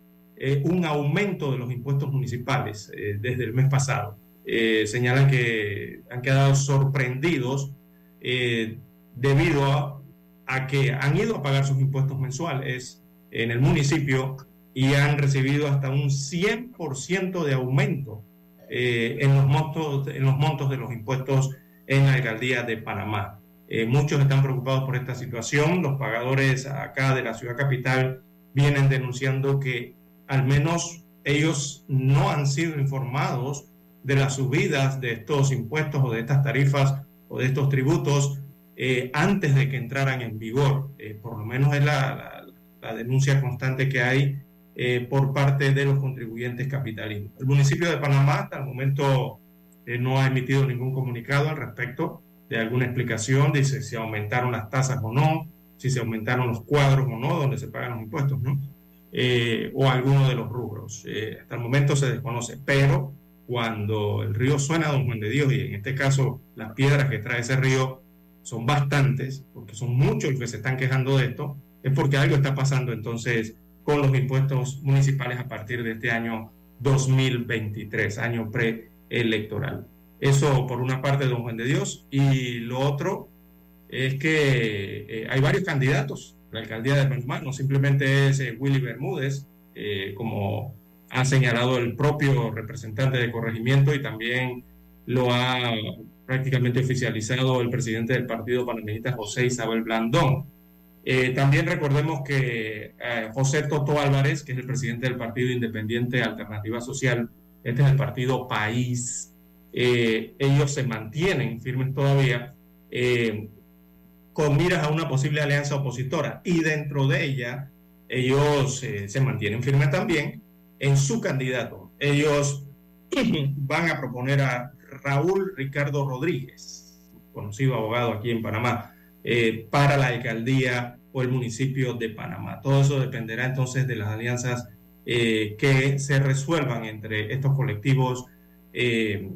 un aumento de los impuestos municipales desde el mes pasado. Eh, señalan que han quedado sorprendidos eh, debido a, que han ido a pagar sus impuestos mensuales en el municipio y han recibido hasta un 100% de aumento eh, en, los montos, en los montos de los impuestos en la alcaldía de Panamá. Muchos están preocupados por esta situación. Los pagadores acá de la ciudad capital vienen denunciando que al menos ellos no han sido informados de las subidas de estos impuestos o de estas tarifas o de estos tributos eh, antes de que entraran en vigor. Eh, por lo menos es la, denuncia constante que hay eh, por parte de los contribuyentes capitalinos. El municipio de Panamá hasta el momento no ha emitido ningún comunicado al respecto de alguna explicación de si aumentaron las tasas o no, si se aumentaron los cuadros o no, donde se pagan los impuestos, ¿no? o alguno de los rubros. hasta el momento se desconoce, pero cuando el río suena Don Juan de Dios, y en este caso las piedras que trae ese río son bastantes, porque son muchos los que se están quejando de esto, es porque algo está pasando entonces con los impuestos municipales a partir de este año 2023, año preelectoral. Eso por una parte, Don Juan de Dios, y lo otro es que eh, hay varios candidatos. La alcaldía de Panamá no simplemente es eh, Willy Bermúdez, eh, como ha señalado el propio representante de corregimiento y también lo ha prácticamente oficializado el presidente del partido panameñista José Isabel Blandón. También recordemos que José Toto Álvarez, que es el presidente del Partido Independiente Alternativa Social, este es el partido País, eh, ellos se mantienen firmes todavía eh, con miras a una posible alianza opositora y dentro de ella ellos eh, se mantienen firmes también en su candidato. Ellos van a proponer a Raúl Ricardo Rodríguez, conocido abogado aquí en Panamá, para la alcaldía o el municipio de Panamá. Todo eso dependerá entonces de las alianzas que se resuelvan entre estos colectivos eh,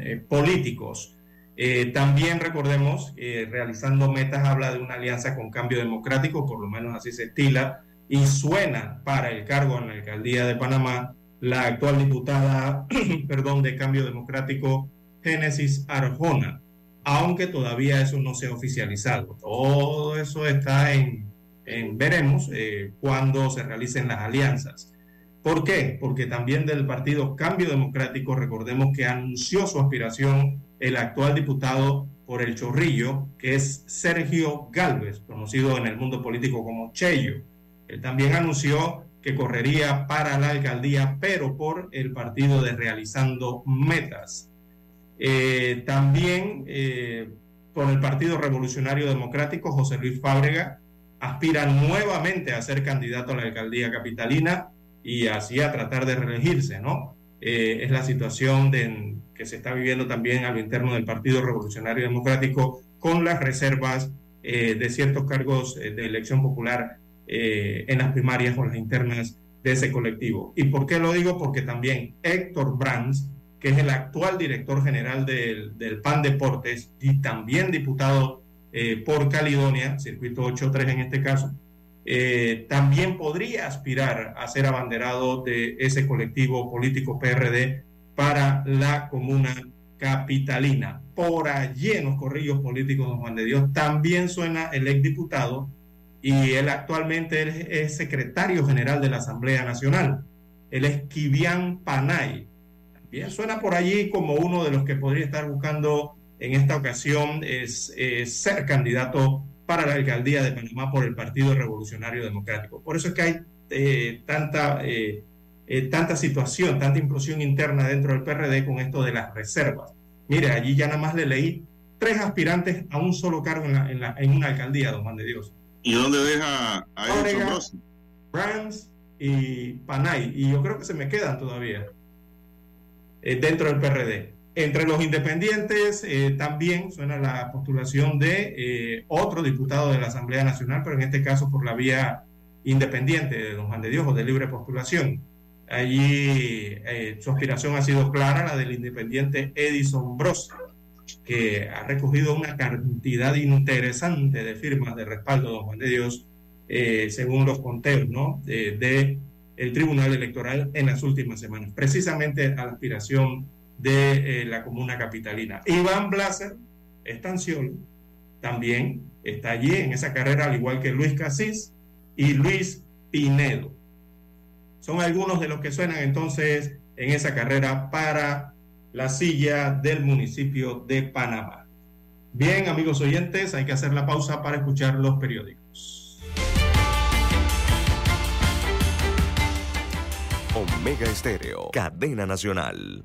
eh, políticos. Eh, también recordemos, realizando metas habla de una alianza con cambio democrático, por lo menos así se estila, y suena para el cargo en la alcaldía de Panamá la actual diputada, perdón, de cambio democrático, Génesis Arjona, aunque todavía eso no se ha oficializado. Todo eso está en veremos cuando se realicen las alianzas. ¿Por qué? Porque también del partido Cambio Democrático, recordemos que anunció su aspiración el actual diputado por el Chorrillo, que es Sergio Galvez, conocido en el mundo político como Cheyo. Él también anunció que correría para la alcaldía, pero por el partido de Realizando Metas. Eh, también eh, por el Partido Revolucionario Democrático, José Luis Fábrega aspira nuevamente a ser candidato a la alcaldía capitalina y así a tratar de reelegirse, ¿no? Eh, es la situación de, que se está viviendo también a lo interno del Partido Revolucionario Democrático con las reservas eh, de ciertos cargos eh, de elección popular en las primarias o las internas de ese colectivo. ¿Y por qué lo digo? Porque también Héctor Brands, que es el actual director general del, del PAN Deportes y también diputado por Caledonia, circuito 8-3 en este caso, eh, también podría aspirar a ser abanderado de ese colectivo político PRD para la comuna capitalina. Por allí en los corrillos políticos de Juan de Dios también suena el exdiputado y él actualmente es secretario general de la Asamblea Nacional. Él es Kivian Panay. También suena por allí como uno de los que podría estar buscando en esta ocasión es, ser candidato para la alcaldía de Panamá por el Partido Revolucionario Democrático. Por eso es que hay eh, tanta, eh, eh, tanta situación, tanta implosión interna dentro del PRD con esto de las reservas. Mire, allí ya nada más le leí tres aspirantes a un solo cargo en, en, una alcaldía, don Juan de Dios. ¿Y dónde deja a ellos Brands y Panay. Y yo creo que se me quedan todavía dentro del PRD. Entre los independientes eh, también suena la postulación de eh, otro diputado de la Asamblea Nacional, pero en este caso por la vía independiente de don Juan de Dios o de libre postulación. Allí eh, su aspiración ha sido clara, la del independiente Edison Bros, que ha recogido una cantidad interesante de firmas de respaldo de don Juan de Dios, según los conteos ¿no? de, el Tribunal Electoral en las últimas semanas, precisamente a la aspiración de eh, la comuna capitalina. Iván Blaser, estanciol, también está allí en esa carrera, al igual que Luis Casís y Luis Pinedo. Son algunos de los que suenan entonces en esa carrera para la silla del municipio de Panamá. Bien, amigos oyentes, hay que hacer la pausa para escuchar los periódicos. Omega Estéreo, cadena nacional.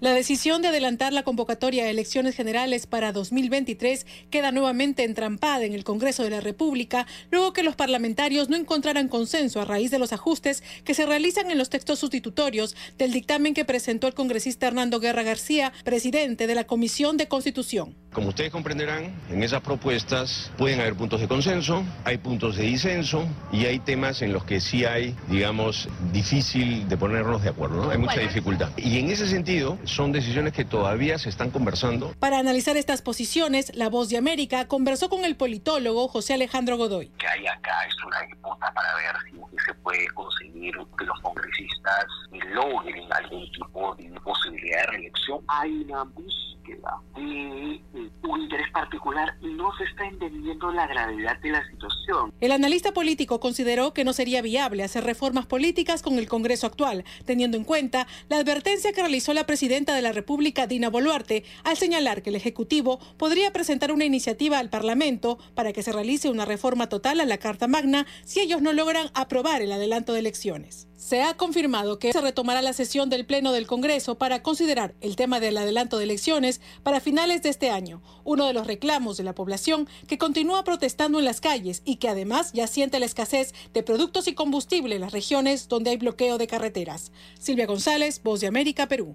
La decisión de adelantar la convocatoria a elecciones generales para 2023 queda nuevamente entrampada en el Congreso de la República, luego que los parlamentarios no encontraran consenso a raíz de los ajustes que se realizan en los textos sustitutorios del dictamen que presentó el congresista Hernando Guerra García, presidente de la Comisión de Constitución. Como ustedes comprenderán, en esas propuestas pueden haber puntos de consenso, hay puntos de disenso y hay temas en los que sí hay, digamos, difícil de ponernos de acuerdo, ¿no? Hay mucha dificultad. Y en ese sentido, son decisiones que todavía se están conversando. Para analizar estas posiciones, La Voz de América conversó con el politólogo José Alejandro Godoy. Que hay acá es una disputa para ver si se puede conseguir que los congresistas logren algún tipo de posibilidad de reelección. Hay una búsqueda de un interés particular y no se está entendiendo la gravedad de la situación. El analista político consideró que no sería viable hacer reformas políticas con el Congreso actual, teniendo en cuenta la advertencia que realizó la presidenta de la República, Dina Boluarte, al señalar que el Ejecutivo podría presentar una iniciativa al Parlamento para que se realice una reforma total a la Carta Magna si ellos no logran aprobar el adelanto de elecciones. Se ha confirmado que se retomará la sesión del Pleno del Congreso para considerar el tema del adelanto de elecciones para finales de este año, uno de los reclamos de la población que continúa protestando en las calles y que además ya siente la escasez de productos y combustible en las regiones donde hay bloqueo de carreteras. Silvia González, Voz de América, Perú.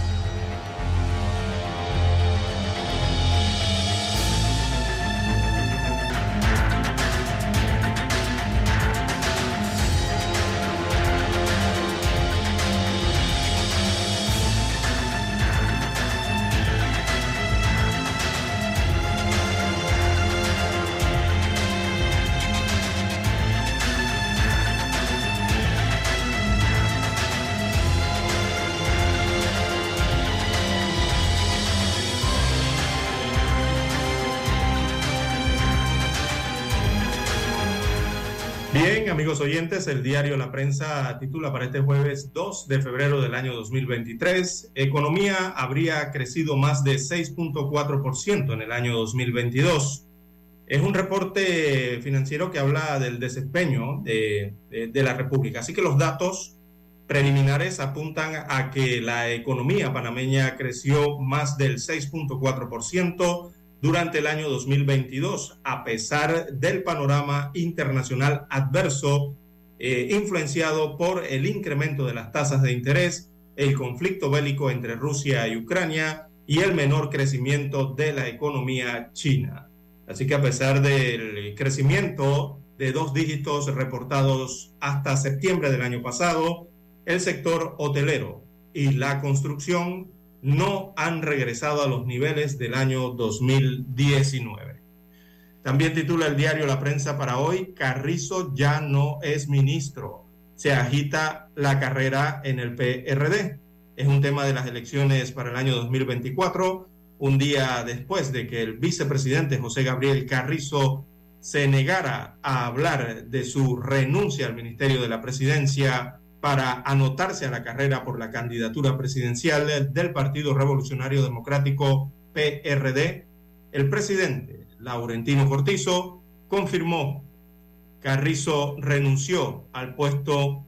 Oyentes, el diario La Prensa titula para este jueves 2 de febrero del año 2023, Economía habría crecido más de 6.4% en el año 2022. Es un reporte financiero que habla del desempeño de, de, de la República. Así que los datos preliminares apuntan a que la economía panameña creció más del 6.4% durante el año 2022, a pesar del panorama internacional adverso eh, influenciado por el incremento de las tasas de interés, el conflicto bélico entre Rusia y Ucrania y el menor crecimiento de la economía china. Así que a pesar del crecimiento de dos dígitos reportados hasta septiembre del año pasado, el sector hotelero y la construcción no han regresado a los niveles del año 2019. También titula el diario La Prensa para hoy, Carrizo ya no es ministro. Se agita la carrera en el PRD. Es un tema de las elecciones para el año 2024, un día después de que el vicepresidente José Gabriel Carrizo se negara a hablar de su renuncia al Ministerio de la Presidencia para anotarse a la carrera por la candidatura presidencial del Partido Revolucionario Democrático PRD, el presidente Laurentino Cortizo confirmó Carrizo renunció al puesto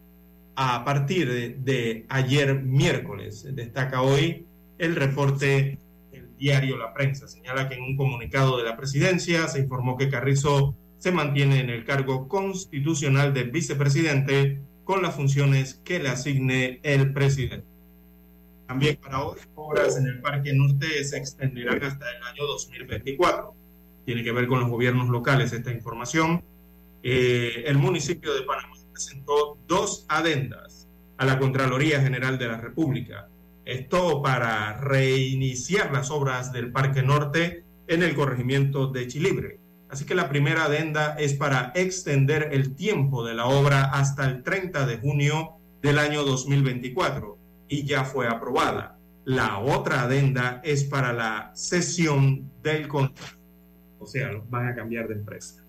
a partir de, de, ayer miércoles. Destaca hoy el reporte del diario La Prensa. Señala que en un comunicado de la presidencia se informó que Carrizo se mantiene en el cargo constitucional de vicepresidente con las funciones que le asigne el presidente. También para hoy, obras en el Parque Norte se extenderán hasta el año 2024. Tiene que ver con los gobiernos locales esta información. Eh, el municipio de Panamá presentó dos adendas a la Contraloría General de la República. Esto para reiniciar las obras del Parque Norte en el corregimiento de Chilibre. Así que la primera adenda es para extender el tiempo de la obra hasta el 30 de junio del año 2024 y ya fue aprobada. La otra adenda es para la cesión del contrato. o sea, van a cambiar de empresa.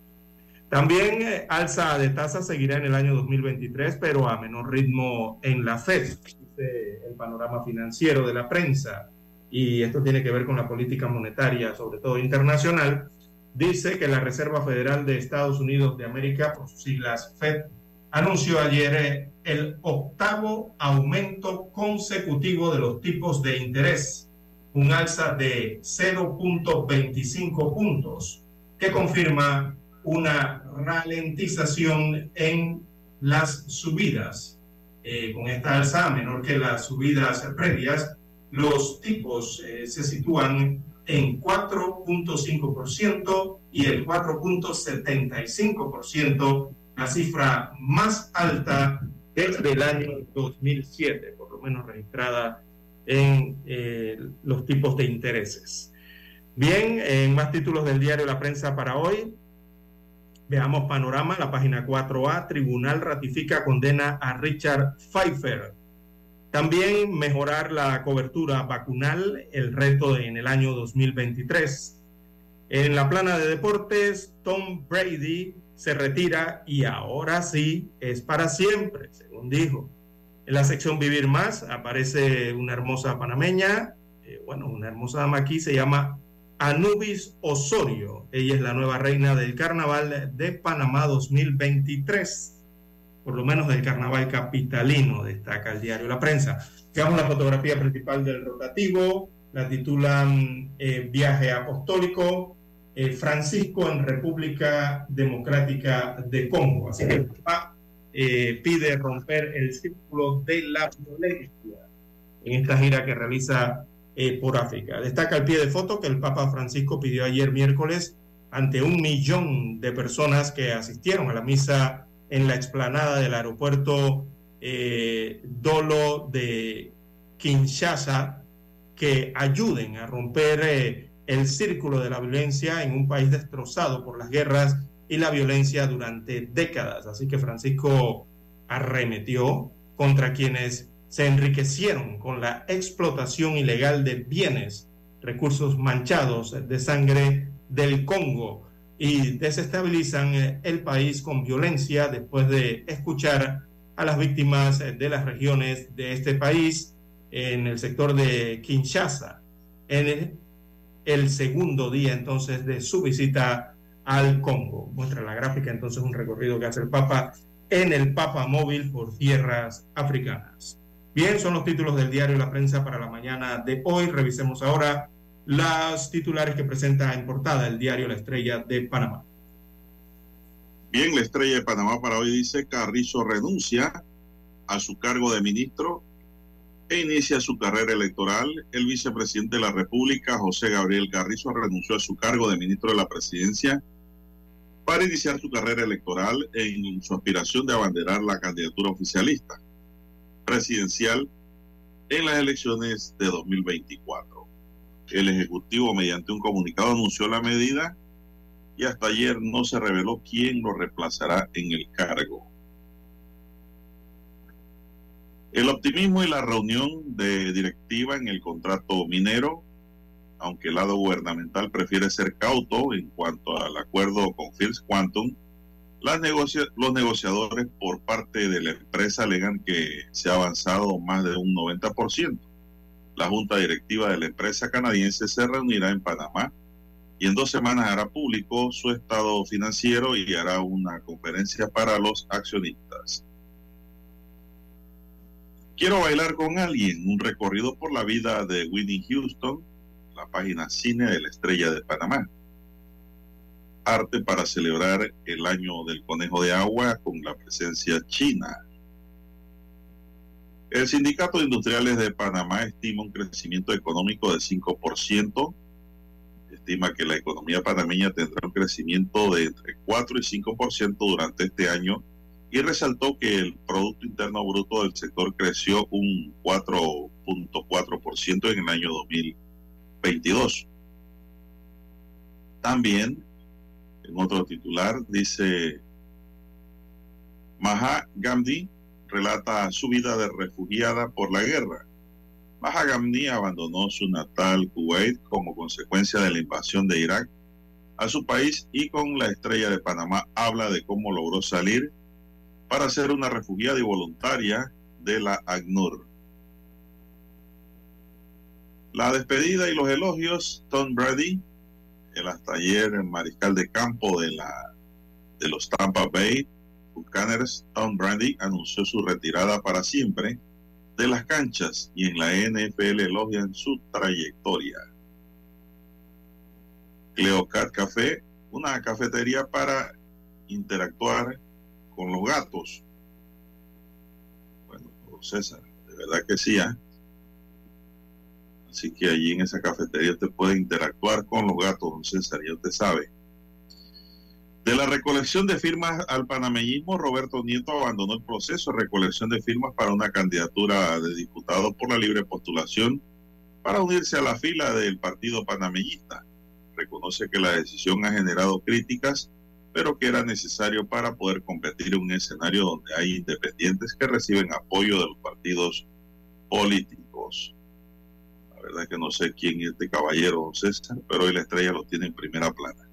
También eh, alza de tasas seguirá en el año 2023, pero a menor ritmo en la Fed, el panorama financiero de la prensa, y esto tiene que ver con la política monetaria, sobre todo internacional, dice que la Reserva Federal de Estados Unidos de América, por sus siglas FED, anunció ayer eh, el octavo aumento consecutivo de los tipos de interés, un alza de 0.25 puntos, que confirma una ralentización en las subidas. Eh, con esta alza menor que las subidas previas, los tipos eh, se sitúan en 4.5% y el 4.75%, la cifra más alta desde el año 2007, por lo menos registrada en eh, los tipos de intereses. Bien, en más títulos del diario La Prensa para hoy, veamos panorama, la página 4A, Tribunal ratifica condena a Richard Pfeiffer. También mejorar la cobertura vacunal, el reto en el año 2023. En la plana de deportes, Tom Brady se retira y ahora sí es para siempre, según dijo. En la sección Vivir Más aparece una hermosa panameña, eh, bueno, una hermosa dama aquí, se llama Anubis Osorio. Ella es la nueva reina del Carnaval de Panamá 2023 por lo menos del carnaval capitalino, destaca el diario La Prensa. Veamos la fotografía principal del rotativo, la titulan eh, Viaje Apostólico, eh, Francisco en República Democrática de Congo. Así que el Papa eh, pide romper el círculo de la violencia en esta gira que realiza por África. Destaca el pie de foto que el Papa Francisco pidió ayer miércoles ante un millón de personas que asistieron a la misa en la explanada del aeropuerto eh, Dolo de Kinshasa que ayuden a romper eh, el círculo de la violencia en un país destrozado por las guerras y la violencia durante décadas. Así que Francisco arremetió contra quienes se enriquecieron con la explotación ilegal de bienes, recursos manchados de sangre del Congo y desestabilizan eh, el país con violencia después de escuchar a las víctimas eh, de las regiones de este país en el sector de Kinshasa, en el, segundo día entonces de su visita al Congo. Muestra la gráfica entonces un recorrido que hace el Papa en el Papa móvil por tierras africanas. Bien, son los títulos del diario La Prensa para la mañana de hoy. Revisemos ahora las titulares que presenta en portada el diario La Estrella de Panamá. Bien, la Estrella de Panamá para hoy dice Carrizo renuncia a su cargo de ministro e inicia su carrera electoral. El vicepresidente de la República, José Gabriel Carrizo, renunció a su cargo de ministro de la Presidencia para iniciar su carrera electoral en su aspiración de abanderar la candidatura oficialista presidencial en las elecciones de 2024. El Ejecutivo, mediante un comunicado, anunció la medida y hasta ayer no se reveló quién lo reemplazará en el cargo. El optimismo y la reunión de directiva en el contrato minero, aunque el lado gubernamental prefiere ser cauto en cuanto al acuerdo con First Quantum, los negociadores por parte de la empresa alegan que se ha avanzado más de un 90%. La junta directiva de la empresa canadiense se reunirá en Panamá y en dos semanas hará público su estado financiero y hará una conferencia para los accionistas. Quiero bailar con alguien, un recorrido por la vida de Winnie Houston, la página cine de la estrella de Panamá. Arte para celebrar el año del conejo de agua con la presencia china. El Sindicato de Industriales de Panamá estima un crecimiento económico de 5%. Estima que la economía panameña tendrá un crecimiento de entre 4 y 5% durante este año y resaltó que el Producto Interno Bruto del sector creció un 4.4% en el año 2022. También, en otro titular, dice Maha Gandhi relata su vida de refugiada por la guerra. Maha abandonó su natal Kuwait como consecuencia de la invasión de Irak a su país y con la estrella de Panamá habla de cómo logró salir para ser una refugiada y voluntaria de la ACNUR. La despedida y los elogios, Tom Brady, el hasta ayer mariscal de campo de, la, de los Tampa Bay Buccaneers, Tom Brady, anunció su retirada para siempre de las canchas y en la NFL elogian su trayectoria. Cleocat Café, una cafetería para interactuar con los gatos. Bueno, César, de verdad que sí. ¿eh? Así que allí en esa cafetería usted puede interactuar con los gatos, don César, ya usted sabe. De la recolección de firmas al panameñismo, Roberto Nieto abandonó el proceso de recolección de firmas para una candidatura de diputado por la libre postulación para unirse a la fila del partido panameñista. Reconoce que la decisión ha generado críticas, pero que era necesario para poder competir en un escenario donde hay independientes que reciben apoyo de los partidos políticos. La verdad es que no sé quién es este caballero, César, pero hoy la estrella lo tiene en primera plana.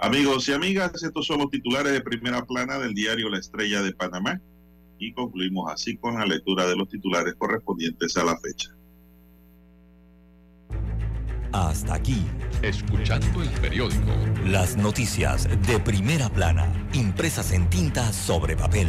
Amigos y amigas, estos son los titulares de primera plana del diario La Estrella de Panamá y concluimos así con la lectura de los titulares correspondientes a la fecha. Hasta aquí, escuchando el periódico. Las noticias de primera plana, impresas en tinta sobre papel.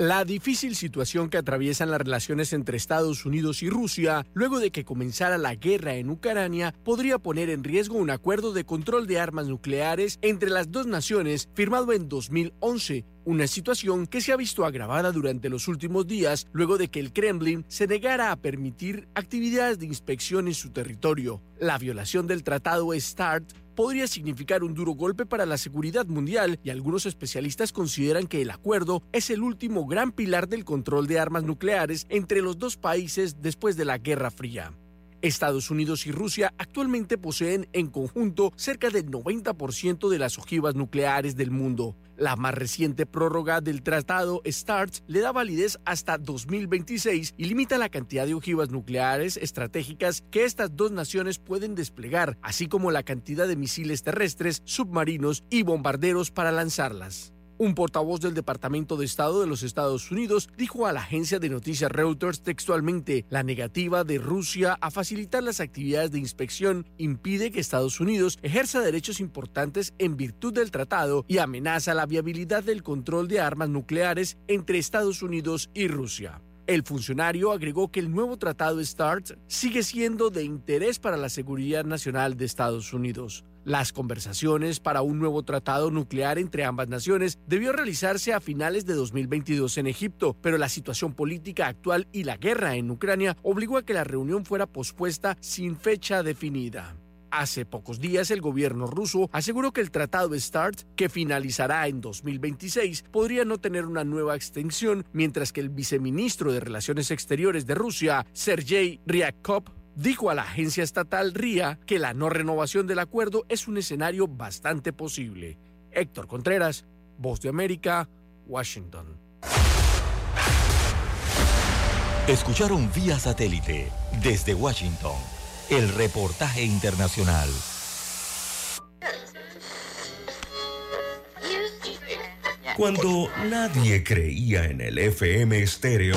La difícil situación que atraviesan las relaciones entre Estados Unidos y Rusia luego de que comenzara la guerra en Ucrania podría poner en riesgo un acuerdo de control de armas nucleares entre las dos naciones firmado en 2011 una situación que se ha visto agravada durante los últimos días luego de que el Kremlin se negara a permitir actividades de inspección en su territorio. La violación del tratado START podría significar un duro golpe para la seguridad mundial y algunos especialistas consideran que el acuerdo es el último gran pilar del control de armas nucleares entre los dos países después de la Guerra Fría. Estados Unidos y Rusia actualmente poseen en conjunto cerca del 90% de las ojivas nucleares del mundo. La más reciente prórroga del tratado START le da validez hasta 2026 y limita la cantidad de ojivas nucleares estratégicas que estas dos naciones pueden desplegar, así como la cantidad de misiles terrestres, submarinos y bombarderos para lanzarlas. Un portavoz del Departamento de Estado de los Estados Unidos dijo a la agencia de noticias Reuters textualmente, la negativa de Rusia a facilitar las actividades de inspección impide que Estados Unidos ejerza derechos importantes en virtud del tratado y amenaza la viabilidad del control de armas nucleares entre Estados Unidos y Rusia. El funcionario agregó que el nuevo tratado START sigue siendo de interés para la seguridad nacional de Estados Unidos. Las conversaciones para un nuevo tratado nuclear entre ambas naciones debió realizarse a finales de 2022 en Egipto, pero la situación política actual y la guerra en Ucrania obligó a que la reunión fuera pospuesta sin fecha definida. Hace pocos días el gobierno ruso aseguró que el tratado START, que finalizará en 2026, podría no tener una nueva extensión, mientras que el viceministro de Relaciones Exteriores de Rusia, Sergei Ryabkov, dijo a la agencia estatal RIA que la no renovación del acuerdo es un escenario bastante posible. Héctor Contreras, Voz de América, Washington. Escucharon vía satélite desde Washington el reportaje internacional. Cuando nadie creía en el FM estéreo,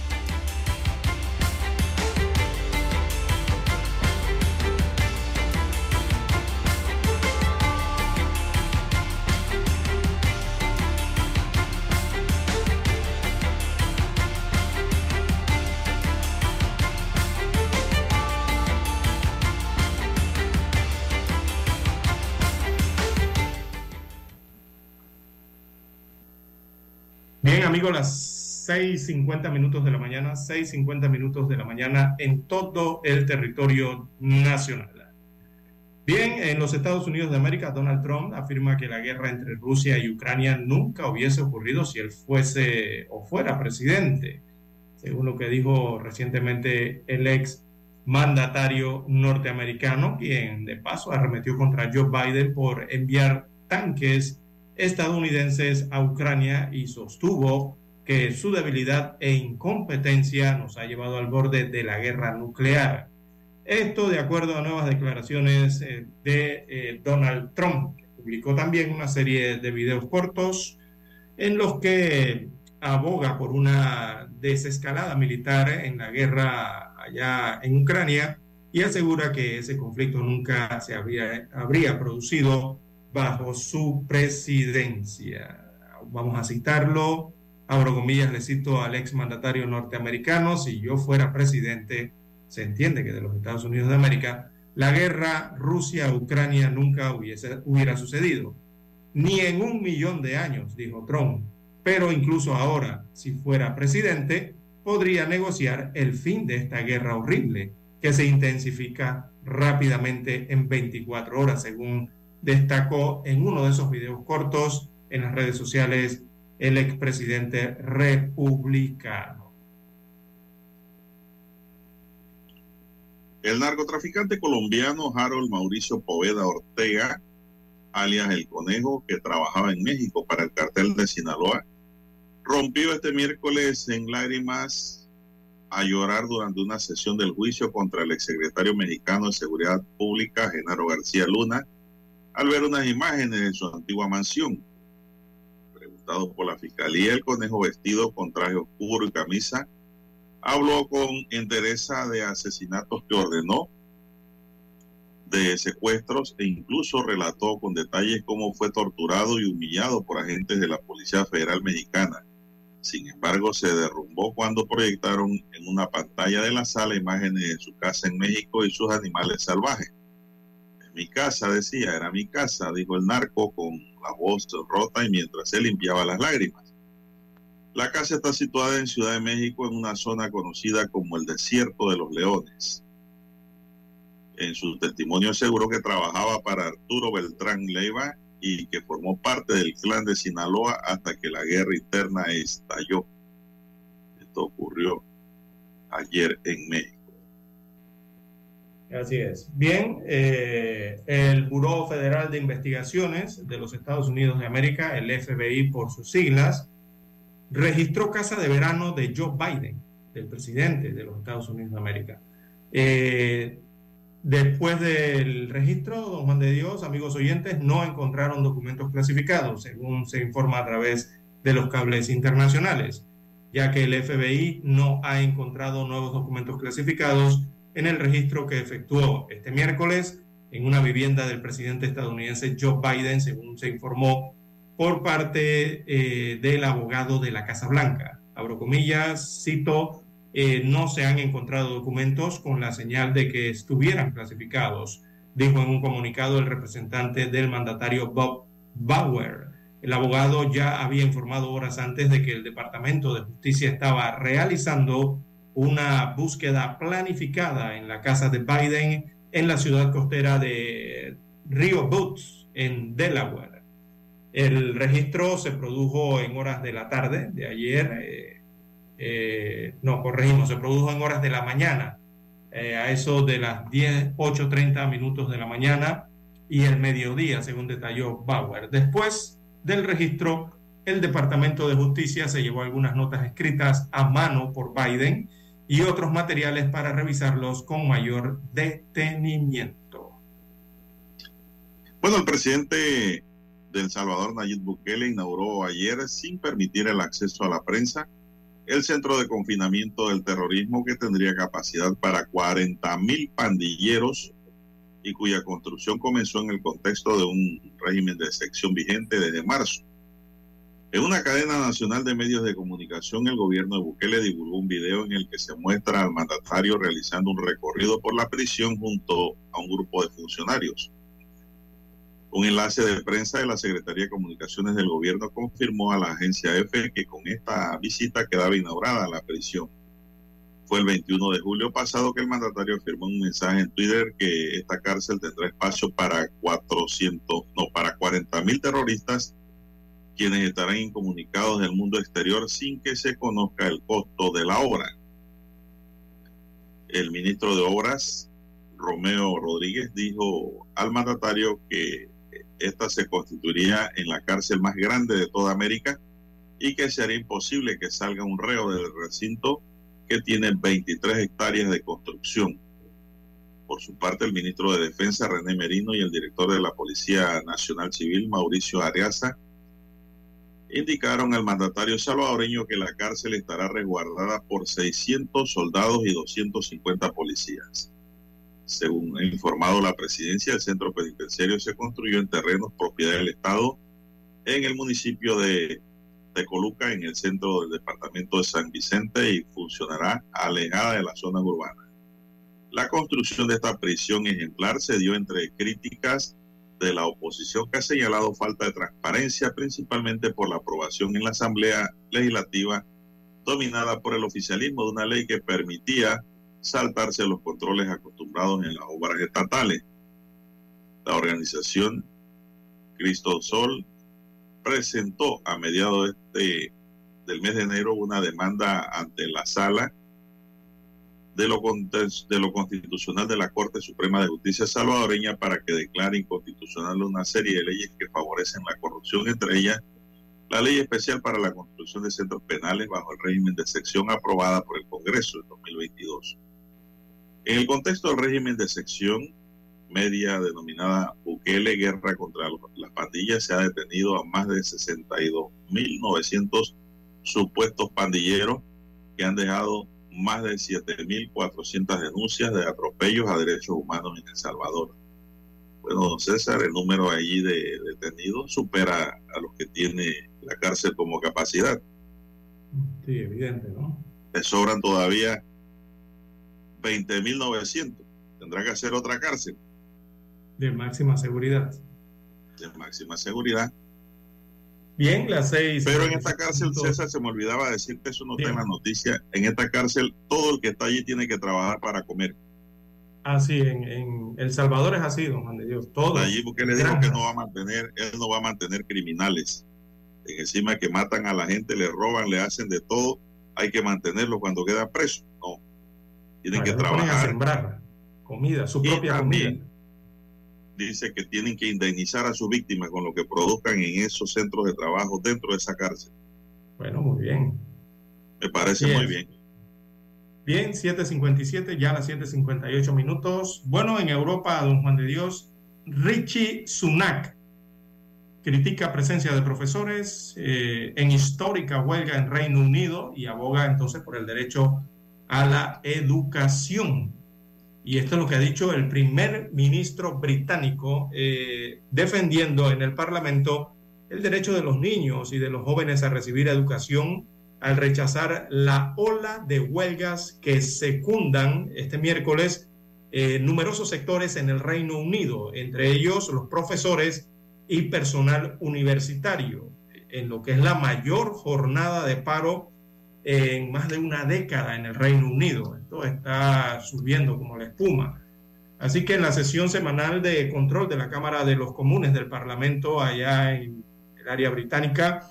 Bien, amigos, las 6.50 minutos de la mañana, 6.50 minutos de la mañana en todo el territorio nacional. Bien, en los Estados Unidos de América, Donald Trump afirma que la guerra entre Rusia y Ucrania nunca hubiese ocurrido si él fuese o fuera presidente, según lo que dijo recientemente el ex mandatario norteamericano, quien de paso arremetió contra Joe Biden por enviar tanques estadounidenses a Ucrania y sostuvo que su debilidad e incompetencia nos ha llevado al borde de la guerra nuclear. Esto de acuerdo a nuevas declaraciones eh, de eh, Donald Trump, que publicó también una serie de videos cortos en los que aboga por una desescalada militar en la guerra allá en Ucrania y asegura que ese conflicto nunca se habría, habría producido bajo su presidencia. Vamos a citarlo. Abro comillas, le cito al ex mandatario norteamericano, si yo fuera presidente, se entiende que de los Estados Unidos de América, la guerra Rusia-Ucrania nunca hubiese, hubiera sucedido. Ni en un millón de años, dijo Trump. Pero incluso ahora, si fuera presidente, podría negociar el fin de esta guerra horrible que se intensifica rápidamente en 24 horas, según destacó en uno de esos videos cortos en las redes sociales el expresidente republicano. El narcotraficante colombiano Harold Mauricio Poveda Ortega, alias El Conejo, que trabajaba en México para el cartel de Sinaloa, rompió este miércoles en lágrimas a llorar durante una sesión del juicio contra el exsecretario mexicano de Seguridad Pública, Genaro García Luna, al ver unas imágenes de su antigua mansión. Preguntado por la fiscalía, el conejo vestido con traje oscuro y camisa habló con entereza de asesinatos que ordenó, de secuestros e incluso relató con detalles cómo fue torturado y humillado por agentes de la Policía Federal Mexicana. Sin embargo, se derrumbó cuando proyectaron en una pantalla de la sala imágenes de su casa en México y sus animales salvajes mi casa, decía, era mi casa, dijo el narco con la voz rota y mientras se limpiaba las lágrimas. La casa está situada en Ciudad de México, en una zona conocida como el Desierto de los Leones. En su testimonio aseguró que trabajaba para Arturo Beltrán Leiva y que formó parte del clan de Sinaloa hasta que la guerra interna estalló. Esto ocurrió ayer en México. Así es. Bien, eh, el Buró Federal de Investigaciones de los Estados Unidos de América, el FBI por sus siglas, registró casa de verano de Joe Biden, del presidente de los Estados Unidos de América. Eh, después del registro, don Juan de Dios, amigos oyentes, no encontraron documentos clasificados, según se informa a través de los cables internacionales, ya que el FBI no ha encontrado nuevos documentos clasificados en el registro que efectuó este miércoles en una vivienda del presidente estadounidense Joe Biden, según se informó por parte eh, del abogado de la Casa Blanca. Abro comillas, cito, eh, no se han encontrado documentos con la señal de que estuvieran clasificados, dijo en un comunicado el representante del mandatario Bob Bauer. El abogado ya había informado horas antes de que el Departamento de Justicia estaba realizando una búsqueda planificada en la casa de Biden en la ciudad costera de Rio Boots, en Delaware. El registro se produjo en horas de la tarde de ayer, eh, eh, no, corregimos, se produjo en horas de la mañana, eh, a eso de las 10, 8.30 minutos de la mañana y el mediodía, según detalló Bauer. Después del registro, el Departamento de Justicia se llevó algunas notas escritas a mano por Biden y otros materiales para revisarlos con mayor detenimiento. Bueno, el presidente de El Salvador, Nayib Bukele, inauguró ayer, sin permitir el acceso a la prensa, el centro de confinamiento del terrorismo que tendría capacidad para 40 mil pandilleros y cuya construcción comenzó en el contexto de un régimen de sección vigente desde marzo. En una cadena nacional de medios de comunicación, el gobierno de Bukele divulgó un video en el que se muestra al mandatario realizando un recorrido por la prisión junto a un grupo de funcionarios. Un enlace de prensa de la Secretaría de Comunicaciones del gobierno confirmó a la agencia EFE que con esta visita quedaba inaugurada la prisión. Fue el 21 de julio pasado que el mandatario firmó un mensaje en Twitter que esta cárcel tendrá espacio para 400, no, para 40 mil terroristas, quienes estarán incomunicados del mundo exterior sin que se conozca el costo de la obra. El ministro de Obras, Romeo Rodríguez, dijo al mandatario que esta se constituiría en la cárcel más grande de toda América y que sería imposible que salga un reo del recinto que tiene 23 hectáreas de construcción. Por su parte, el ministro de Defensa, René Merino, y el director de la Policía Nacional Civil, Mauricio Ariaza, indicaron al mandatario salvadoreño que la cárcel estará resguardada por 600 soldados y 250 policías. Según ha informado la presidencia, el centro penitenciario se construyó en terrenos propiedad del Estado en el municipio de Tecoluca, en el centro del departamento de San Vicente y funcionará alejada de las zonas urbanas. La construcción de esta prisión ejemplar se dio entre críticas de la oposición que ha señalado falta de transparencia, principalmente por la aprobación en la Asamblea Legislativa dominada por el oficialismo de una ley que permitía saltarse los controles acostumbrados en las obras estatales. La organización Cristo Sol presentó a mediados de del mes de enero una demanda ante la sala de lo, de lo constitucional de la Corte Suprema de Justicia salvadoreña para que declare inconstitucional una serie de leyes que favorecen la corrupción, entre ellas la ley especial para la construcción de centros penales bajo el régimen de sección aprobada por el Congreso en 2022. En el contexto del régimen de sección media denominada Bukele Guerra contra las pandillas, se ha detenido a más de 62.900 supuestos pandilleros que han dejado más de 7.400 denuncias de atropellos a derechos humanos en El Salvador. Bueno, don César, el número allí de detenidos supera a los que tiene la cárcel como capacidad. Sí, evidente, ¿no? Le sobran todavía 20.900. Tendrá que hacer otra cárcel. De máxima seguridad. De máxima seguridad. Bien, las seis. Pero en esta cárcel, César, se me olvidaba decirte, eso no está en la noticia. En esta cárcel, todo el que está allí tiene que trabajar para comer. Así, en, en El Salvador es así, don Juan de Dios. Todo. Allí, porque le dijo que no va a mantener, él no va a mantener criminales. En encima que matan a la gente, le roban, le hacen de todo, hay que mantenerlo cuando queda preso. No. Tienen que trabajar. A sembrar comida, su propia comida dice que tienen que indemnizar a sus víctimas con lo que produzcan en esos centros de trabajo dentro de esa cárcel. Bueno, muy bien. Me parece bien. muy bien. Bien, 7.57, ya a las 7.58 minutos. Bueno, en Europa, don Juan de Dios, Richie Sunak critica presencia de profesores eh, en histórica huelga en Reino Unido y aboga entonces por el derecho a la educación. Y esto es lo que ha dicho el primer ministro británico eh, defendiendo en el Parlamento el derecho de los niños y de los jóvenes a recibir educación al rechazar la ola de huelgas que secundan este miércoles eh, numerosos sectores en el Reino Unido, entre ellos los profesores y personal universitario, en lo que es la mayor jornada de paro en más de una década en el Reino Unido. Esto está subiendo como la espuma. Así que en la sesión semanal de control de la Cámara de los Comunes del Parlamento allá en el área británica,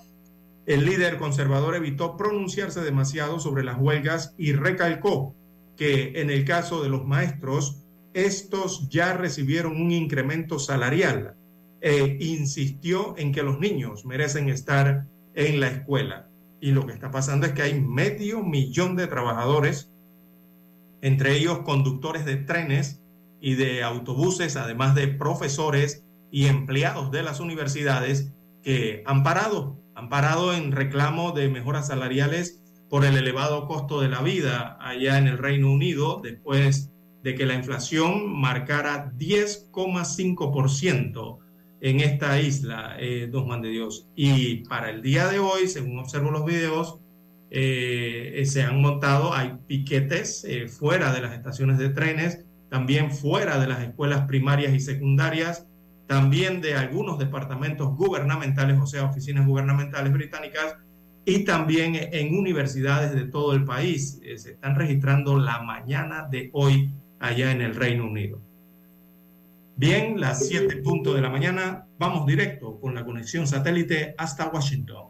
el líder conservador evitó pronunciarse demasiado sobre las huelgas y recalcó que en el caso de los maestros, estos ya recibieron un incremento salarial e insistió en que los niños merecen estar en la escuela. Y lo que está pasando es que hay medio millón de trabajadores, entre ellos conductores de trenes y de autobuses, además de profesores y empleados de las universidades que han parado, han parado en reclamo de mejoras salariales por el elevado costo de la vida allá en el Reino Unido, después de que la inflación marcara 10,5% en esta isla, eh, Dos Man de Dios. Y para el día de hoy, según observo los videos, eh, se han montado, hay piquetes eh, fuera de las estaciones de trenes, también fuera de las escuelas primarias y secundarias, también de algunos departamentos gubernamentales, o sea, oficinas gubernamentales británicas, y también en universidades de todo el país. se están registrando la mañana de hoy allá en el Reino Unido. Bien, las 7 puntos de la mañana, vamos directo con la conexión satélite hasta Washington.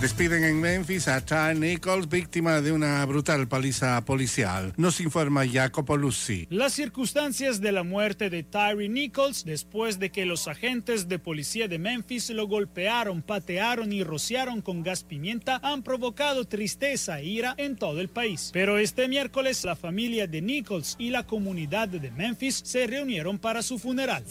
Despiden en Memphis a Ty Nichols, víctima de una brutal paliza policial. Nos informa Jacopo Luzzi. Las circunstancias de la muerte de Tyree Nichols, después de que los agentes de policía de Memphis lo golpearon, patearon y rociaron con gas pimienta, han provocado tristeza e ira en todo el país. Pero este miércoles, la familia de Nichols y la comunidad de Memphis se reunieron para su funeral.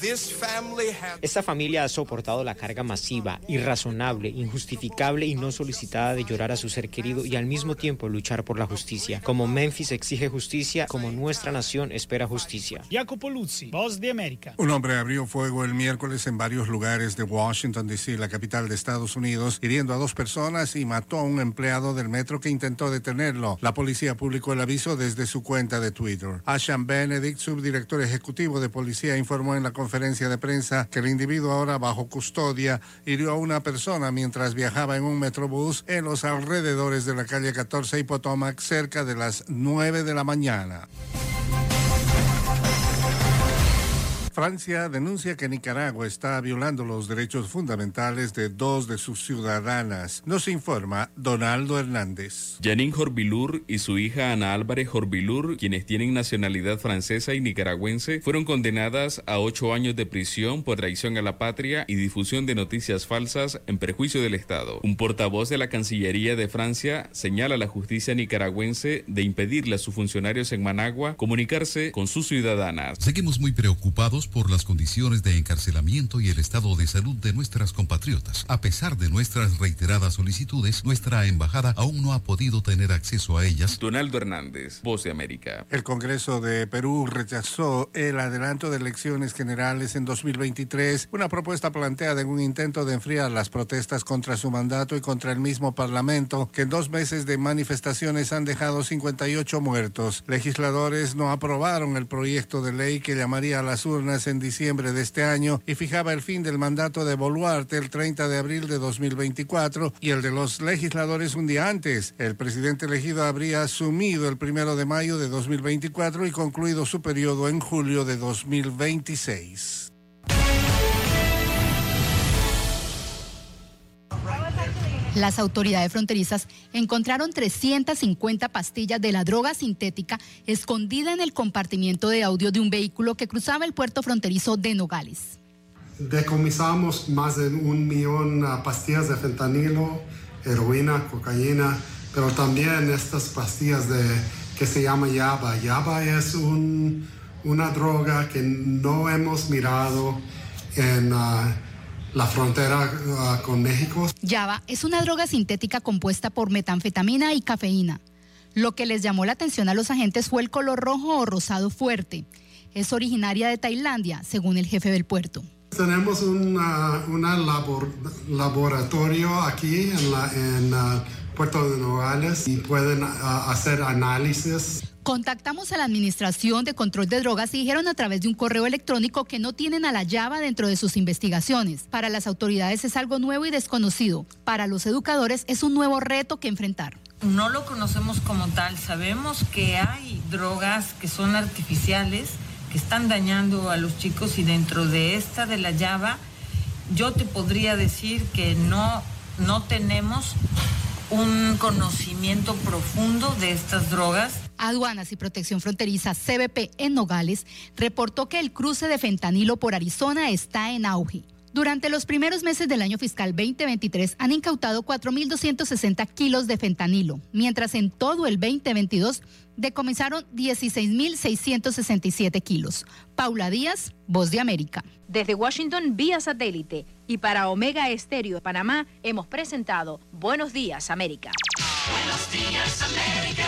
Esta familia ha soportado la carga masiva, irrazonable, injustificable y no solicitada de llorar a su ser querido y al mismo tiempo luchar por la justicia. Como Memphis exige justicia, como nuestra nación espera justicia. Jacopo Luzzi, Voz de América. Un hombre abrió fuego el miércoles en varios lugares de Washington, D.C., la capital de Estados Unidos, hiriendo a dos personas y mató a un empleado del metro que intentó detenerlo. La policía publicó el aviso desde su cuenta de Twitter. Asham Benedict, subdirector ejecutivo de policía, informó en la conferencia de prensa que el individuo ahora bajo custodia hirió a una persona mientras viajaba en un metrobús en los alrededores de la calle 14 y Potomac cerca de las 9 de la mañana. Francia denuncia que Nicaragua está violando los derechos fundamentales de dos de sus ciudadanas. Nos informa Donaldo Hernández. Janine Jorbilur y su hija Ana Álvarez Jorbilur, quienes tienen nacionalidad francesa y nicaragüense, fueron condenadas a ocho años de prisión por traición a la patria y difusión de noticias falsas en perjuicio del Estado. Un portavoz de la Cancillería de Francia señala a la justicia nicaragüense de impedirle a sus funcionarios en Managua comunicarse con sus ciudadanas. Seguimos muy preocupados por las condiciones de encarcelamiento y el estado de salud de nuestras compatriotas. A pesar de nuestras reiteradas solicitudes, nuestra embajada aún no ha podido tener acceso a ellas. Donaldo Hernández, Voz de América. El Congreso de Perú rechazó el adelanto de elecciones generales en 2023, una propuesta planteada en un intento de enfriar las protestas contra su mandato y contra el mismo Parlamento, que en dos meses de manifestaciones han dejado 58 muertos. Legisladores no aprobaron el proyecto de ley que llamaría a las urnas en diciembre de este año y fijaba el fin del mandato de Boluarte el 30 de abril de 2024 y el de los legisladores un día antes. El presidente elegido habría asumido el 1 de mayo de 2024 y concluido su periodo en julio de 2026. Las autoridades fronterizas encontraron 350 pastillas de la droga sintética escondida en el compartimiento de audio de un vehículo que cruzaba el puerto fronterizo de Nogales. Decomisamos más de un millón de pastillas de fentanilo, heroína, cocaína, pero también estas pastillas de, que se llama yaba. Yaba es un, una droga que no hemos mirado en... Uh, la frontera uh, con México. Yaba es una droga sintética compuesta por metanfetamina y cafeína. Lo que les llamó la atención a los agentes fue el color rojo o rosado fuerte. Es originaria de Tailandia, según el jefe del puerto. Tenemos un laboratorio aquí en, la, en uh, Puerto de Nogales y pueden uh, hacer análisis Contactamos a la Administración de Control de Drogas y dijeron a través de un correo electrónico que no tienen a la llave dentro de sus investigaciones. Para las autoridades es algo nuevo y desconocido. Para los educadores es un nuevo reto que enfrentar. No lo conocemos como tal. Sabemos que hay drogas que son artificiales, que están dañando a los chicos y dentro de esta de la llave yo te podría decir que no, no tenemos un conocimiento profundo de estas drogas. Aduanas y Protección Fronteriza CBP en Nogales reportó que el cruce de fentanilo por Arizona está en auge. Durante los primeros meses del año fiscal 2023 han incautado 4.260 kilos de fentanilo, mientras en todo el 2022 decomisaron 16.667 kilos. Paula Díaz, Voz de América. Desde Washington, vía satélite. Y para Omega Estéreo de Panamá, hemos presentado Buenos Días, América. Buenos Días, América.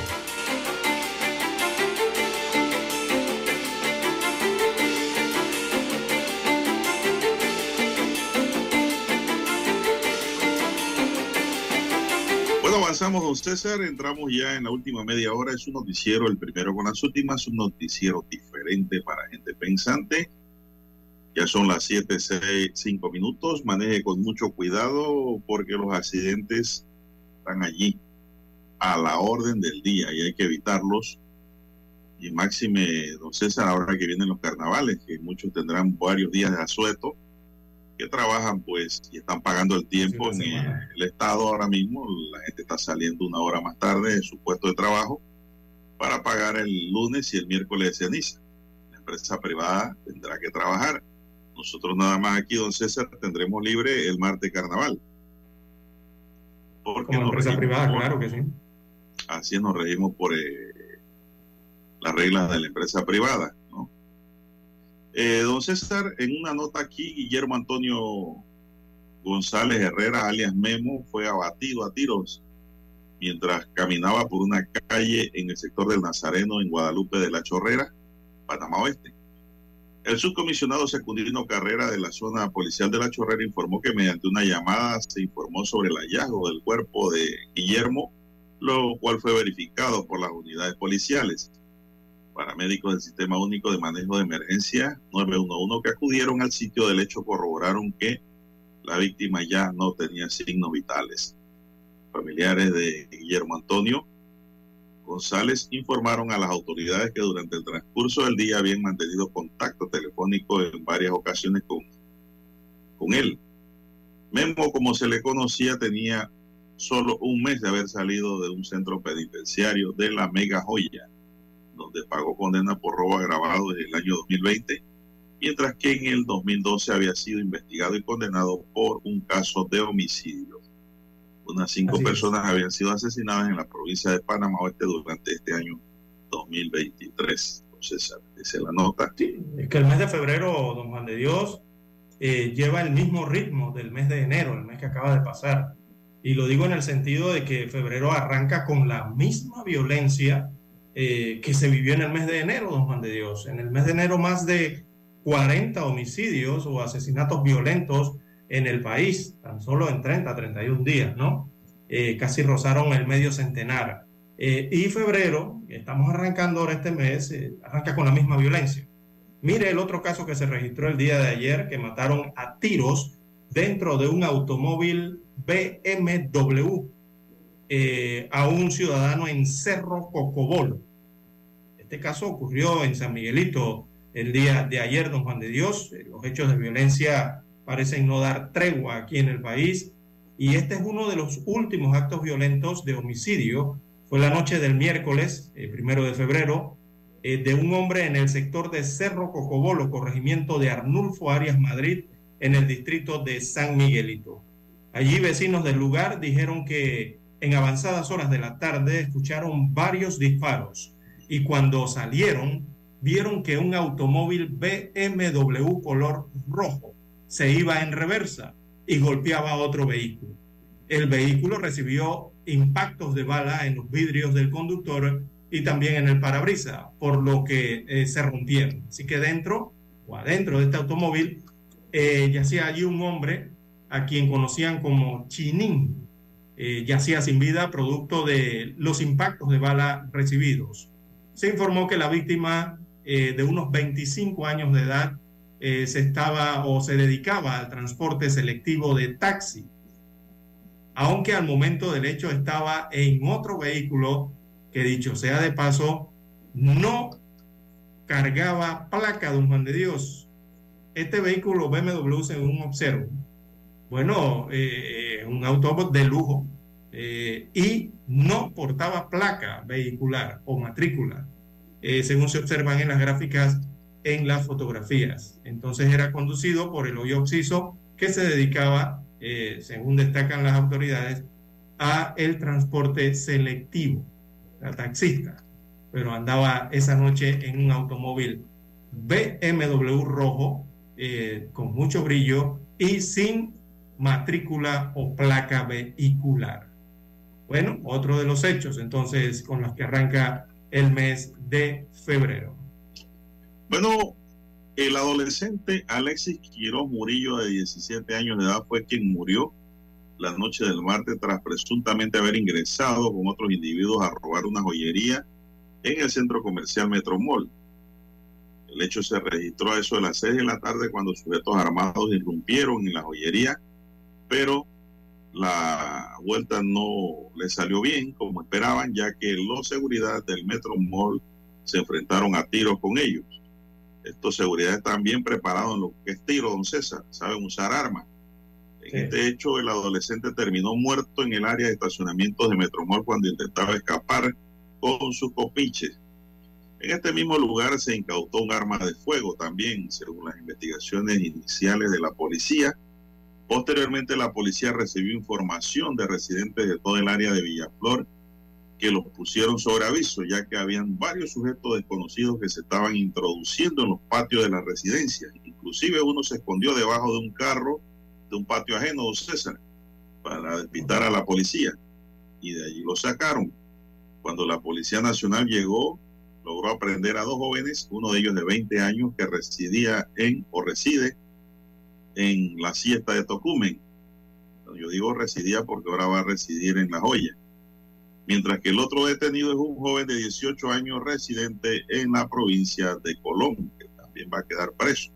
Avanzamos, don César. Entramos ya en la última media hora. Es un noticiero, el primero con las últimas, un noticiero diferente para gente pensante. Ya son las 7, 6, 5 minutos. Maneje con mucho cuidado porque los accidentes están allí a la orden del día y hay que evitarlos. Y máxime, don César, ahora que vienen los carnavales, que muchos tendrán varios días de asueto, que trabajan pues y están pagando el tiempo en el, el estado ahora mismo. La gente está saliendo una hora más tarde de su puesto de trabajo para pagar el lunes y el miércoles de ceniza. La empresa privada tendrá que trabajar. Nosotros nada más aquí, don César, tendremos libre el martes carnaval. Porque Como empresa privada, por- claro que sí. Así nos regimos por eh, las reglas de la empresa privada. Eh, don César, en una nota aquí, Guillermo Antonio González Herrera, alias Memo, fue abatido a tiros mientras caminaba por una calle en el sector del Nazareno, en Guadalupe de la Chorrera, Panamá Oeste. El subcomisionado Secundino Carrera de la zona policial de la Chorrera informó que mediante una llamada se informó sobre el hallazgo del cuerpo de Guillermo, lo cual fue verificado por las unidades policiales. Paramédicos del Sistema Único de Manejo de Emergencia 911 que acudieron al sitio del hecho corroboraron que la víctima ya no tenía signos vitales. Familiares de Guillermo Antonio González informaron a las autoridades que durante el transcurso del día habían mantenido contacto telefónico en varias ocasiones con, con él. Memo, como se le conocía, tenía solo un mes de haber salido de un centro penitenciario de la Mega Joya, donde pagó condena por robo agravado desde el año 2020, mientras que en el 2012 había sido investigado y condenado por un caso de homicidio. Unas cinco Así es. personas habían sido asesinadas en la provincia de Panamá Oeste durante este año 2023. Entonces, esa es la nota. Es que el mes de febrero, don Juan de Dios, eh, lleva el mismo ritmo del mes de enero, el mes que acaba de pasar. Y lo digo en el sentido de que febrero arranca con la misma violencia eh, que se vivió en el mes de enero, don Juan de Dios. En el mes de enero más de 40 homicidios o asesinatos violentos en el país, tan solo en 30, 31 días, ¿no? Eh, casi rozaron el medio centenar. Eh, y febrero, estamos arrancando ahora este mes, arranca con la misma violencia. Mire el otro caso que se registró el día de ayer, que mataron a tiros dentro de un automóvil BMW eh, a un ciudadano en Cerro Cocobolo. Este caso ocurrió en San Miguelito el día de ayer, don Juan de Dios. Eh, los hechos de violencia parecen no dar tregua aquí en el país y este es uno de los últimos actos violentos de homicidio. Fue la noche del miércoles, eh, primero de febrero, de un hombre en el sector de Cerro Cocobolo, corregimiento de Arnulfo Arias Madrid, en el distrito de San Miguelito. Allí vecinos del lugar dijeron que en avanzadas horas de la tarde escucharon varios disparos y cuando salieron vieron que un automóvil BMW color rojo se iba en reversa y golpeaba a otro vehículo. El vehículo recibió impactos de bala en los vidrios del conductor y también en el parabrisa, por lo que eh, se rompieron. Así que dentro o adentro de este automóvil eh, yacía allí un hombre a quien conocían como Chinín, eh, yacía sin vida producto de los impactos de bala recibidos. Se informó que la víctima eh, de unos 25 años de edad eh, se estaba o se dedicaba al transporte selectivo de taxi, aunque al momento del hecho estaba en otro vehículo que dicho sea de paso, no cargaba placa, don Juan de Dios. Este vehículo BMW, según observo, bueno, eh, un auto de lujo eh, y no portaba placa vehicular o matrícula, eh, según se observan en las gráficas en las fotografías. Entonces era conducido por el hoyo oxiso que se dedicaba, según destacan las autoridades, a el transporte selectivo, la taxista, pero andaba esa noche en un automóvil BMW rojo con mucho brillo y sin matrícula o placa vehicular. Bueno, otro de los hechos entonces con los que arranca el mes de febrero. Bueno, el adolescente Alexis Quiroz Murillo de 17 años de edad fue quien murió la noche del martes tras presuntamente haber ingresado con otros individuos a robar una joyería en el centro comercial Metromol. El hecho se registró a eso de las 6 de la tarde cuando sujetos armados irrumpieron en la joyería pero la vuelta no le salió bien como esperaban, ya que los seguridad del Metro Mall se enfrentaron a tiros con ellos. Estos seguridades están bien preparados en lo que es tiro, don César, saben usar armas. En este hecho, el adolescente terminó muerto en el área de estacionamiento de Metromol cuando intentaba escapar con sus copiches. En este mismo lugar se incautó un arma de fuego también, según las investigaciones iniciales de la policía Posteriormente, la policía recibió información de residentes de todo el área de Villaflor que los pusieron sobre aviso, ya que habían varios sujetos desconocidos que se estaban introduciendo en los patios de la residencia. Inclusive uno se escondió debajo de un carro de un patio ajeno, don César, para despistar a la policía. Y de allí lo sacaron. Cuando la Policía Nacional llegó, logró aprender a dos jóvenes, uno de ellos de 20 años que residía en o reside en la siesta de Tocumen. Yo digo residía porque ahora va a residir en La Joya. Mientras que el otro detenido es un joven de 18 años residente en la provincia de Colón, que también va a quedar preso.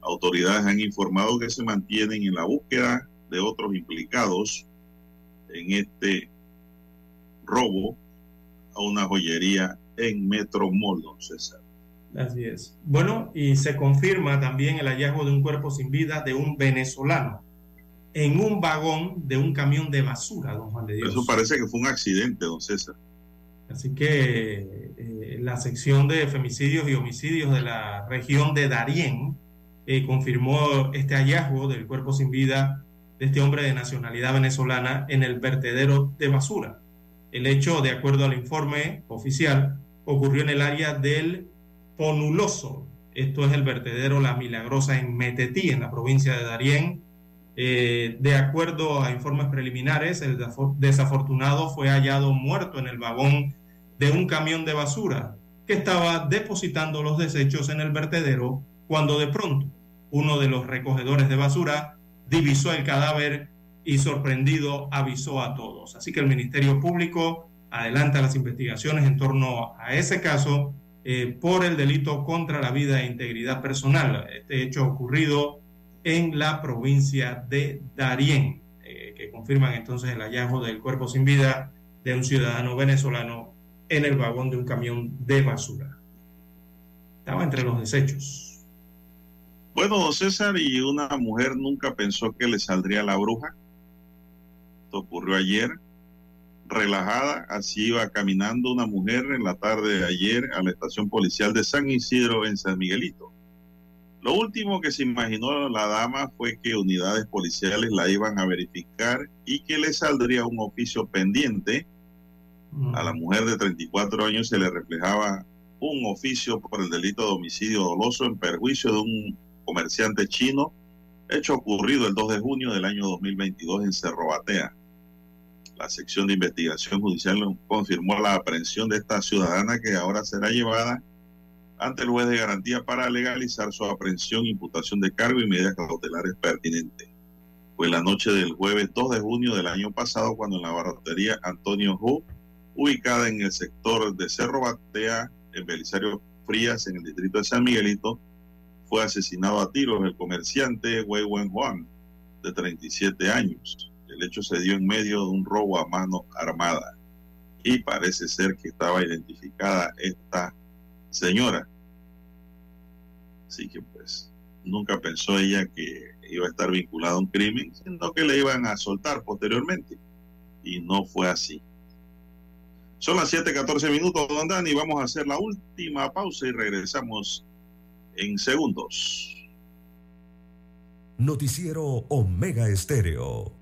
Autoridades han informado que se mantienen en la búsqueda de otros implicados en este robo a una joyería en Metro Mall, César. Así es. Bueno, y se confirma también el hallazgo de un cuerpo sin vida de un venezolano en un vagón de un camión de basura, don Juan de Dios. Eso parece que fue un accidente, don César. Así que eh, la sección de femicidios y homicidios de la región de Darién eh, confirmó este hallazgo del cuerpo sin vida de este hombre de nacionalidad venezolana en el vertedero de basura. El hecho, de acuerdo al informe oficial, ocurrió en el área del Ponuloso, Esto es el vertedero La Milagrosa en Metetí, en la provincia de Darién. Eh, de acuerdo a informes preliminares, el desafortunado fue hallado muerto en el vagón de un camión de basura que estaba depositando los desechos en el vertedero cuando de pronto uno de los recogedores de basura divisó el cadáver y sorprendido avisó a todos. Así que el Ministerio Público adelanta las investigaciones en torno a ese caso eh, por el delito contra la vida e integridad personal. Este hecho ocurrido en la provincia de Darién, eh, que confirman entonces el hallazgo del cuerpo sin vida de un ciudadano venezolano en el vagón de un camión de basura. Estaba entre los desechos. Bueno, César, y una mujer nunca pensó que le saldría la bruja. Esto ocurrió ayer. Relajada, así iba caminando una mujer en la tarde de ayer a la estación policial de San Isidro en San Miguelito. Lo último que se imaginó la dama fue que unidades policiales la iban a verificar y que le saldría un oficio pendiente. A la mujer de 34 años se le reflejaba un oficio por el delito de homicidio doloso en perjuicio de un comerciante chino, hecho ocurrido el 2 de junio del año 2022 en Cerro Batea. La sección de investigación judicial confirmó la aprehensión de esta ciudadana que ahora será llevada ante el juez de garantía para legalizar su aprehensión, imputación de cargo y medidas cautelares pertinentes. Fue la noche del jueves 2 de junio del año pasado cuando en la barrotería Antonio Hu, ubicada en el sector de Cerro Batea, en Belisario Frías, en el distrito de San Miguelito, fue asesinado a tiros el comerciante Wei Wen Juan, de 37 años. El hecho se dio en medio de un robo a mano armada y parece ser que estaba identificada esta señora. Así que pues nunca pensó ella que iba a estar vinculada a un crimen, sino que le iban a soltar posteriormente. Y no fue así. Son las 7:14 minutos, don Dani. Vamos a hacer la última pausa y regresamos en segundos. Noticiero Omega Estéreo.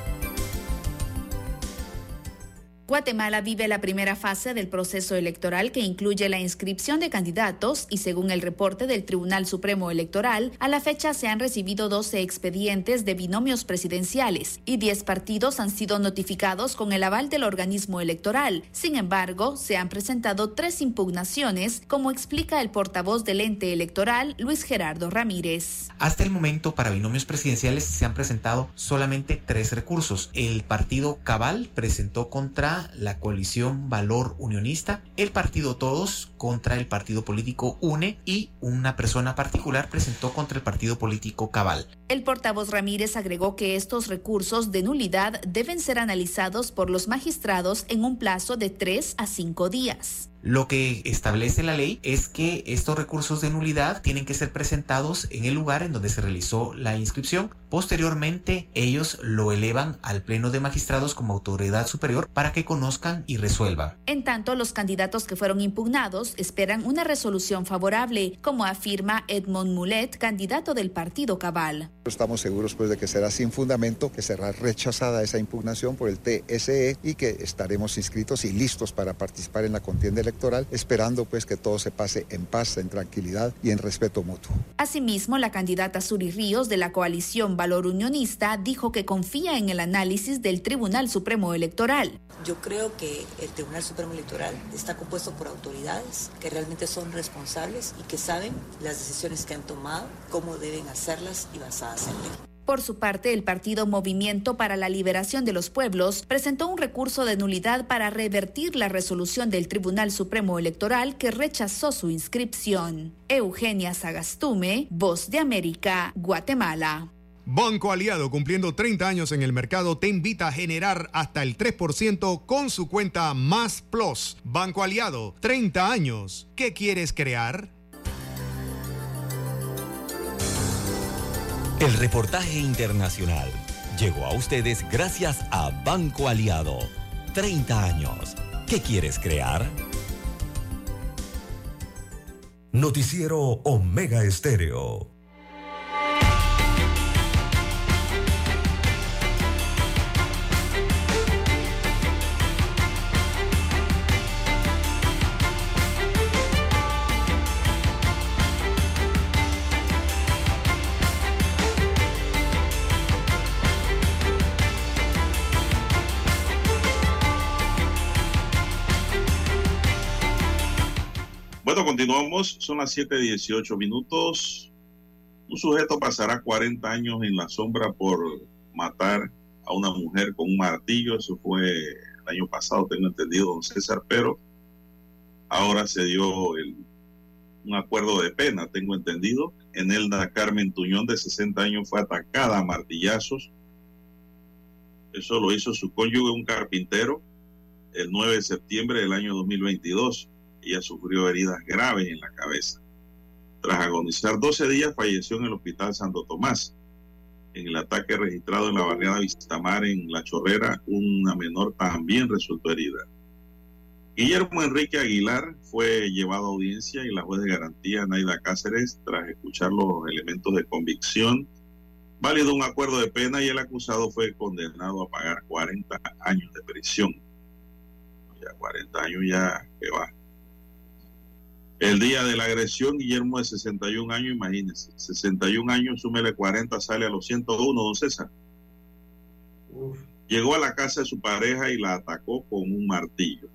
Guatemala vive la primera fase del proceso electoral que incluye la inscripción de candidatos y según el reporte del Tribunal Supremo Electoral, a la fecha se han recibido 12 expedientes de binomios presidenciales y 10 partidos han sido notificados con el aval del organismo electoral. Sin embargo, se han presentado tres impugnaciones, como explica el portavoz del ente electoral, Luis Gerardo Ramírez. Hasta el momento, para binomios presidenciales se han presentado solamente tres recursos. El partido Cabal presentó contra la coalición Valor Unionista, el partido Todos contra el partido político UNE y una persona particular presentó contra el partido político Cabal. El portavoz Ramírez agregó que estos recursos de nulidad deben ser analizados por los magistrados en un plazo de tres a cinco días. Lo que establece la ley es que estos recursos de nulidad tienen que ser presentados en el lugar en donde se realizó la inscripción. Posteriormente, ellos lo elevan al Pleno de Magistrados como autoridad superior para que conozcan y resuelvan. En tanto, los candidatos que fueron impugnados esperan una resolución favorable, como afirma Edmond Mulet, candidato del Partido Cabal. Estamos seguros pues de que será sin fundamento, que será rechazada esa impugnación por el TSE y que estaremos inscritos y listos para participar en la contienda electoral, esperando pues que todo se pase en paz, en tranquilidad y en respeto mutuo. Asimismo, la candidata Suri Ríos de la coalición Valor Unionista dijo que confía en el análisis del Tribunal Supremo Electoral. Yo creo que el Tribunal Supremo Electoral está compuesto por autoridades que realmente son responsables y que saben las decisiones que han tomado, cómo deben hacerlas y basadas Por su parte, el partido Movimiento para la Liberación de los Pueblos presentó un recurso de nulidad para revertir la resolución del Tribunal Supremo Electoral que rechazó su inscripción. Eugenia Sagastume, Voz de América, Guatemala. Banco Aliado, cumpliendo 30 años en el mercado, te invita a generar hasta el 3% con su cuenta Más Plus. Banco Aliado, 30 años. ¿Qué quieres crear? El reportaje internacional llegó a ustedes gracias a Banco Aliado. 30 años. ¿Qué quieres crear? Noticiero Omega Estéreo. Continuamos. Son las 7:18 minutos. Un sujeto pasará 40 años en la sombra por matar a una mujer con un martillo. Eso fue el año pasado, tengo entendido, don César, pero ahora se dio el, un acuerdo de pena, tengo entendido. Enelda Carmen Tuñón, de 60 años, fue atacada a martillazos. Eso lo hizo su cónyuge, un carpintero, el 9 de septiembre del año 2022. Ella sufrió heridas graves en la cabeza. Tras agonizar 12 días, falleció en el Hospital Santo Tomás. En el ataque registrado en la barriada Vistamar en La Chorrera, una menor también resultó herida. Guillermo Enrique Aguilar fue llevado a audiencia y la juez de garantía Naida Cáceres, tras escuchar los elementos de convicción, válido un acuerdo de pena y el acusado fue condenado a pagar 40 años de prisión. Ya 40 años ya que va. El día de la agresión, Guillermo de 61 años, imagínense, 61 años, súmele 40, sale a los 101, don César. Llegó a la casa de su pareja y la atacó con un martillo.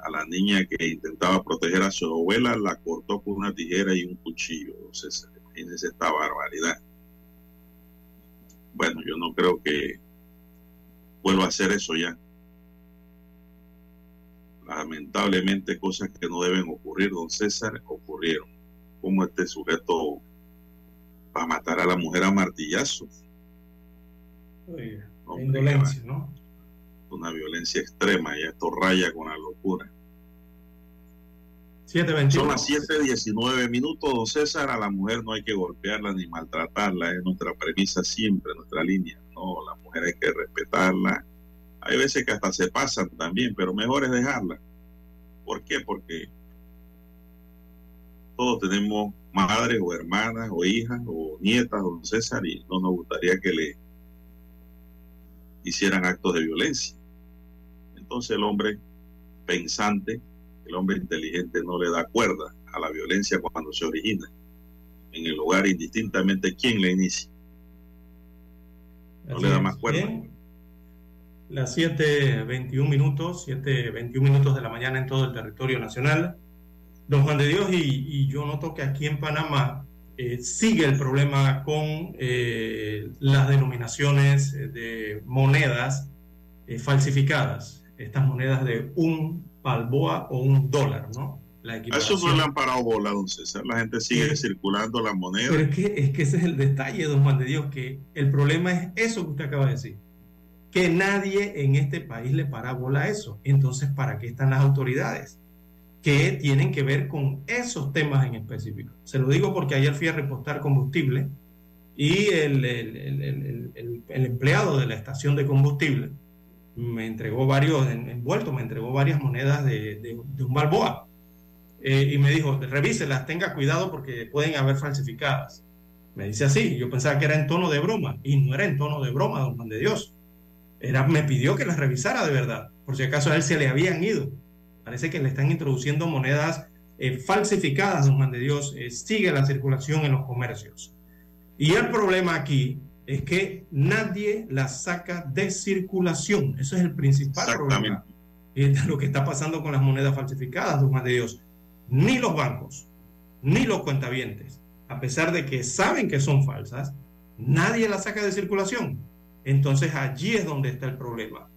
A la niña que intentaba proteger a su abuela la cortó con una tijera y un cuchillo, don César. Imagínense esta barbaridad. Bueno, yo no creo que vuelva a hacer eso ya lamentablemente cosas que no deben ocurrir, don César, ocurrieron. Como este sujeto va a matar a la mujer a martillazos. Oiga, indolencia, ¿no? Una violencia extrema y esto raya con la locura. 7.21. Son las 7.19 minutos, don César. A la mujer no hay que golpearla ni maltratarla, es nuestra premisa siempre, nuestra línea. No, la mujer hay que respetarla, hay veces que hasta se pasan también, pero mejor es dejarla. ¿Por qué? Porque todos tenemos madres o hermanas o hijas o nietas, don César, y no nos gustaría que le hicieran actos de violencia. Entonces el hombre pensante, el hombre inteligente no le da cuerda a la violencia cuando se origina en el hogar indistintamente quién le inicia. No le da más cuerda. Bien. Las 7.21 minutos, 7.21 minutos de la mañana en todo el territorio nacional. Don Juan de Dios, y, y yo noto que aquí en Panamá eh, sigue el problema con eh, las denominaciones de monedas eh, falsificadas, estas monedas de un balboa o un dólar, ¿no? La A eso no le han parado bola, don César. La gente sigue circulando la moneda. Pero es que, es que ese es el detalle, don Juan de Dios, que el problema es eso que usted acaba de decir que nadie en este país le para bola a eso. Entonces, ¿para qué están las autoridades? Que tienen que ver con esos temas en específico. Se lo digo porque ayer fui a repostar combustible y el, empleado de la estación de combustible me entregó varios envueltos, me entregó varias monedas de un balboa. Eh, y me dijo, revíselas, tenga cuidado porque pueden haber falsificadas. Me dice así, yo pensaba que era en tono de broma, y no era en tono de broma, don Juan de Dios era, me pidió que las revisara de verdad, por si acaso a él se le habían ido. Parece que le están introduciendo monedas eh, falsificadas, don Juan de Dios, eh, sigue la circulación en los comercios. Y el problema aquí es que nadie las saca de circulación. Eso es el principal problema. Es lo que está pasando con las monedas falsificadas, don Juan de Dios. Ni los bancos, ni los cuentavientes, a pesar de que saben que son falsas, nadie las saca de circulación. Entonces allí es donde está el problema.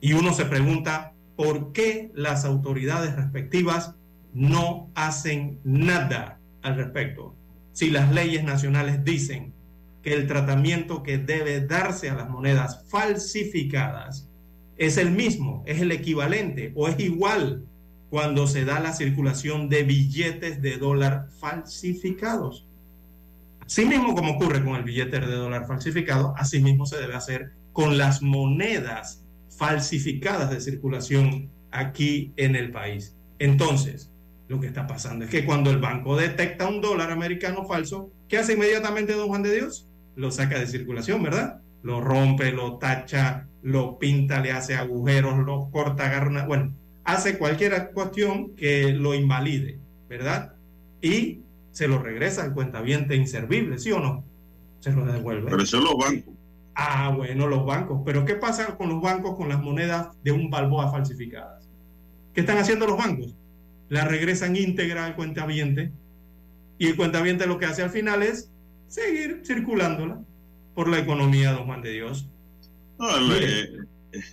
Y uno se pregunta, ¿por qué las autoridades respectivas no hacen nada al respecto? Si las leyes nacionales dicen que el tratamiento que debe darse a las monedas falsificadas es el mismo, es el equivalente o es igual cuando se da la circulación de billetes de dólar falsificados. Así mismo como ocurre con el billete de dólar falsificado, así mismo se debe hacer con las monedas falsificadas de circulación aquí en el país. Entonces, lo que está pasando es que cuando el banco detecta un dólar americano falso, ¿qué hace inmediatamente don Juan de Dios? Lo saca de circulación, ¿verdad? Lo rompe, lo tacha, lo pinta, le hace agujeros, lo corta, agarra una... Bueno, hace cualquier cuestión que lo invalide, ¿verdad? Y se lo regresa al cuentaviente inservible, ¿sí o no? Se lo devuelve. Pero eso los bancos. Ah, bueno, los bancos. Pero ¿qué pasa con los bancos con las monedas de un balboa falsificadas? ¿Qué están haciendo los bancos? la regresan íntegra al cuentaviente y el cuentaviente lo que hace al final es seguir circulándola por la economía, don Juan de Dios.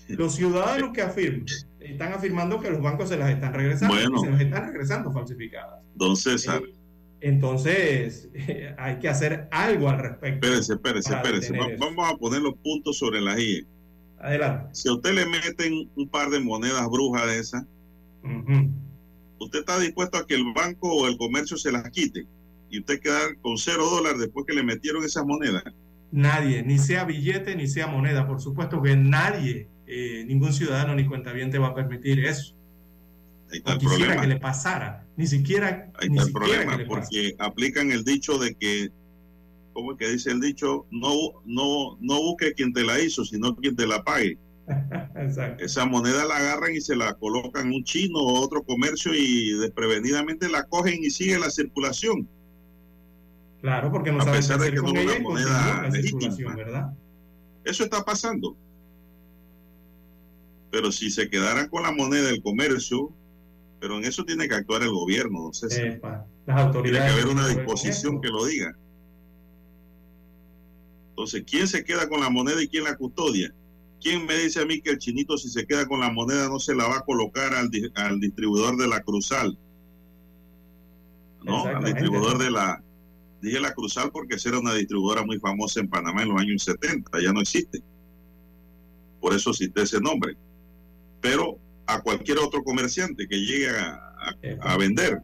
Los ciudadanos que afirman, están afirmando que los bancos se las están regresando, Bueno. se las están regresando falsificadas. Don César, Entonces, hay que hacer algo al respecto. espérese, espérese, espérese. Va-. Vamos a poner los puntos sobre las I. Adelante. Si a usted le meten un par de monedas brujas de esas, usted está dispuesto a que el banco o el comercio se las quite y usted quedar con cero dólares después que le metieron esas monedas. Nadie, ni sea billete ni sea moneda. Por supuesto que nadie, eh, ningún ciudadano ni cuentaviente va a permitir eso. Ahí está el quisiera problema. que le pasara. Ni siquiera, Ahí ni está el siquiera problema, que le pase. porque aplican el dicho de que, ¿cómo es que dice el dicho? No, no, no busque quien te la hizo, sino quien te la pague. Exacto. Esa moneda la agarran y se la colocan un chino o otro comercio y desprevenidamente la cogen y sigue la circulación. Claro, porque no A saben pesar de que no es una moneda legítima. ¿verdad? Eso está pasando. Pero si se quedaran con la moneda del comercio, pero en eso tiene que actuar el gobierno, no sé si Epa, las tiene autoridades. que haber una disposición que lo diga. Entonces, ¿quién se queda con la moneda y quién la custodia? ¿Quién me dice a mí que el chinito si se queda con la moneda no se la va a colocar al, di- al distribuidor de la Cruzal? No, al distribuidor de la... Dije la Cruzal porque esa era una distribuidora muy famosa en Panamá en los años 70, ya no existe. Por eso cité ese nombre. Pero a cualquier otro comerciante que llegue a, a- a vender,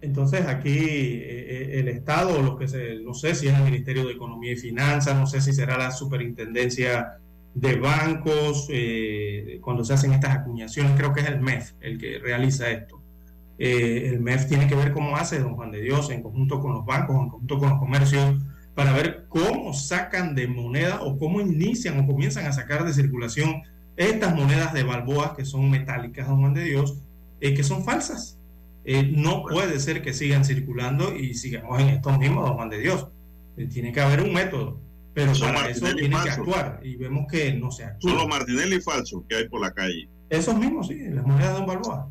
Entonces aquí eh, eh, el Estado, lo que se, no sé si es el Ministerio de Economía y Finanzas, no sé si será la Superintendencia de Bancos, eh, cuando se hacen estas acuñaciones, creo que es el MEF el que realiza esto. Eh, el MEF tiene que ver cómo hace don Juan de Dios en conjunto con los bancos, en conjunto con los comercios, para ver cómo sacan de moneda o cómo inician o comienzan a sacar de circulación estas monedas de balboas que son metálicas, don Juan de Dios, eh, que son falsas. Eh, no puede ser que sigan circulando y sigamos en estos mismos, don Juan de Dios. Eh, tiene que haber un método, pero Son para eso tiene que actuar y vemos que no se actúa. son los Martinelli falsos que hay por la calle. Esos mismos, sí, las monedas de un balboa.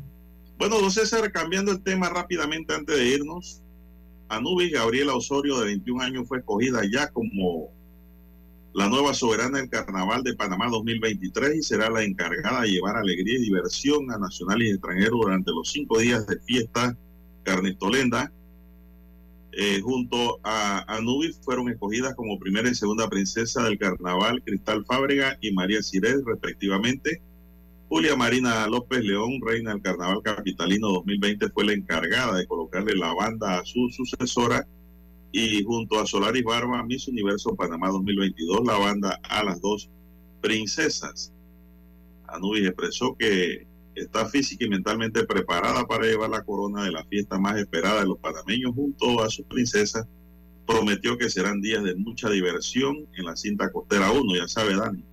Bueno, don César, cambiando el tema rápidamente antes de irnos, Anubis Gabriela Osorio, de 21 años, fue escogida ya como la nueva soberana del Carnaval de Panamá 2023 y será la encargada de llevar alegría y diversión a nacionales y extranjeros durante los cinco días de fiesta Carnestolenda. Eh, junto a Anubis fueron escogidas como primera y segunda princesa del Carnaval Cristal Fábrega y María Cirés, respectivamente. Julia Marina López León, reina del Carnaval Capitalino 2020, fue la encargada de colocarle la banda a su sucesora y junto a Solaris Barba, Miss Universo Panamá 2022, la banda a las dos princesas. Anubis expresó que está física y mentalmente preparada para llevar la corona de la fiesta más esperada de los panameños junto a sus princesas. Prometió que serán días de mucha diversión en la cinta costera 1, ya sabe Dani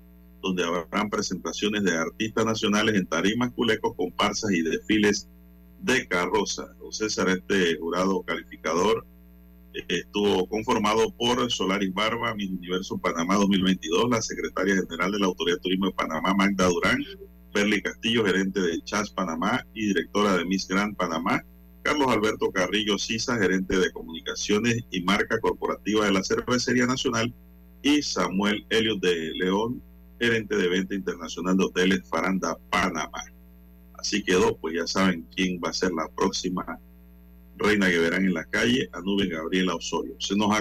donde habrán presentaciones de artistas nacionales en tarimas, culecos, comparsas y desfiles de carroza. Don César, este jurado calificador estuvo conformado por Solaris Barba, Miss Universo Panamá 2022, la secretaria general de la Autoridad de Turismo de Panamá, Magda Durán, Perli Castillo, gerente de Chas Panamá y directora de Miss Grand Panamá, Carlos Alberto Carrillo Sisa, gerente de comunicaciones y marca corporativa de la Cervecería Nacional, y Samuel Helios de León, gerente de venta internacional de hoteles Faranda Panamá. Así quedó, pues ya saben quién va a ser la próxima reina que verán en la calle, Anubis Gabriela Osorio. Se nos acaba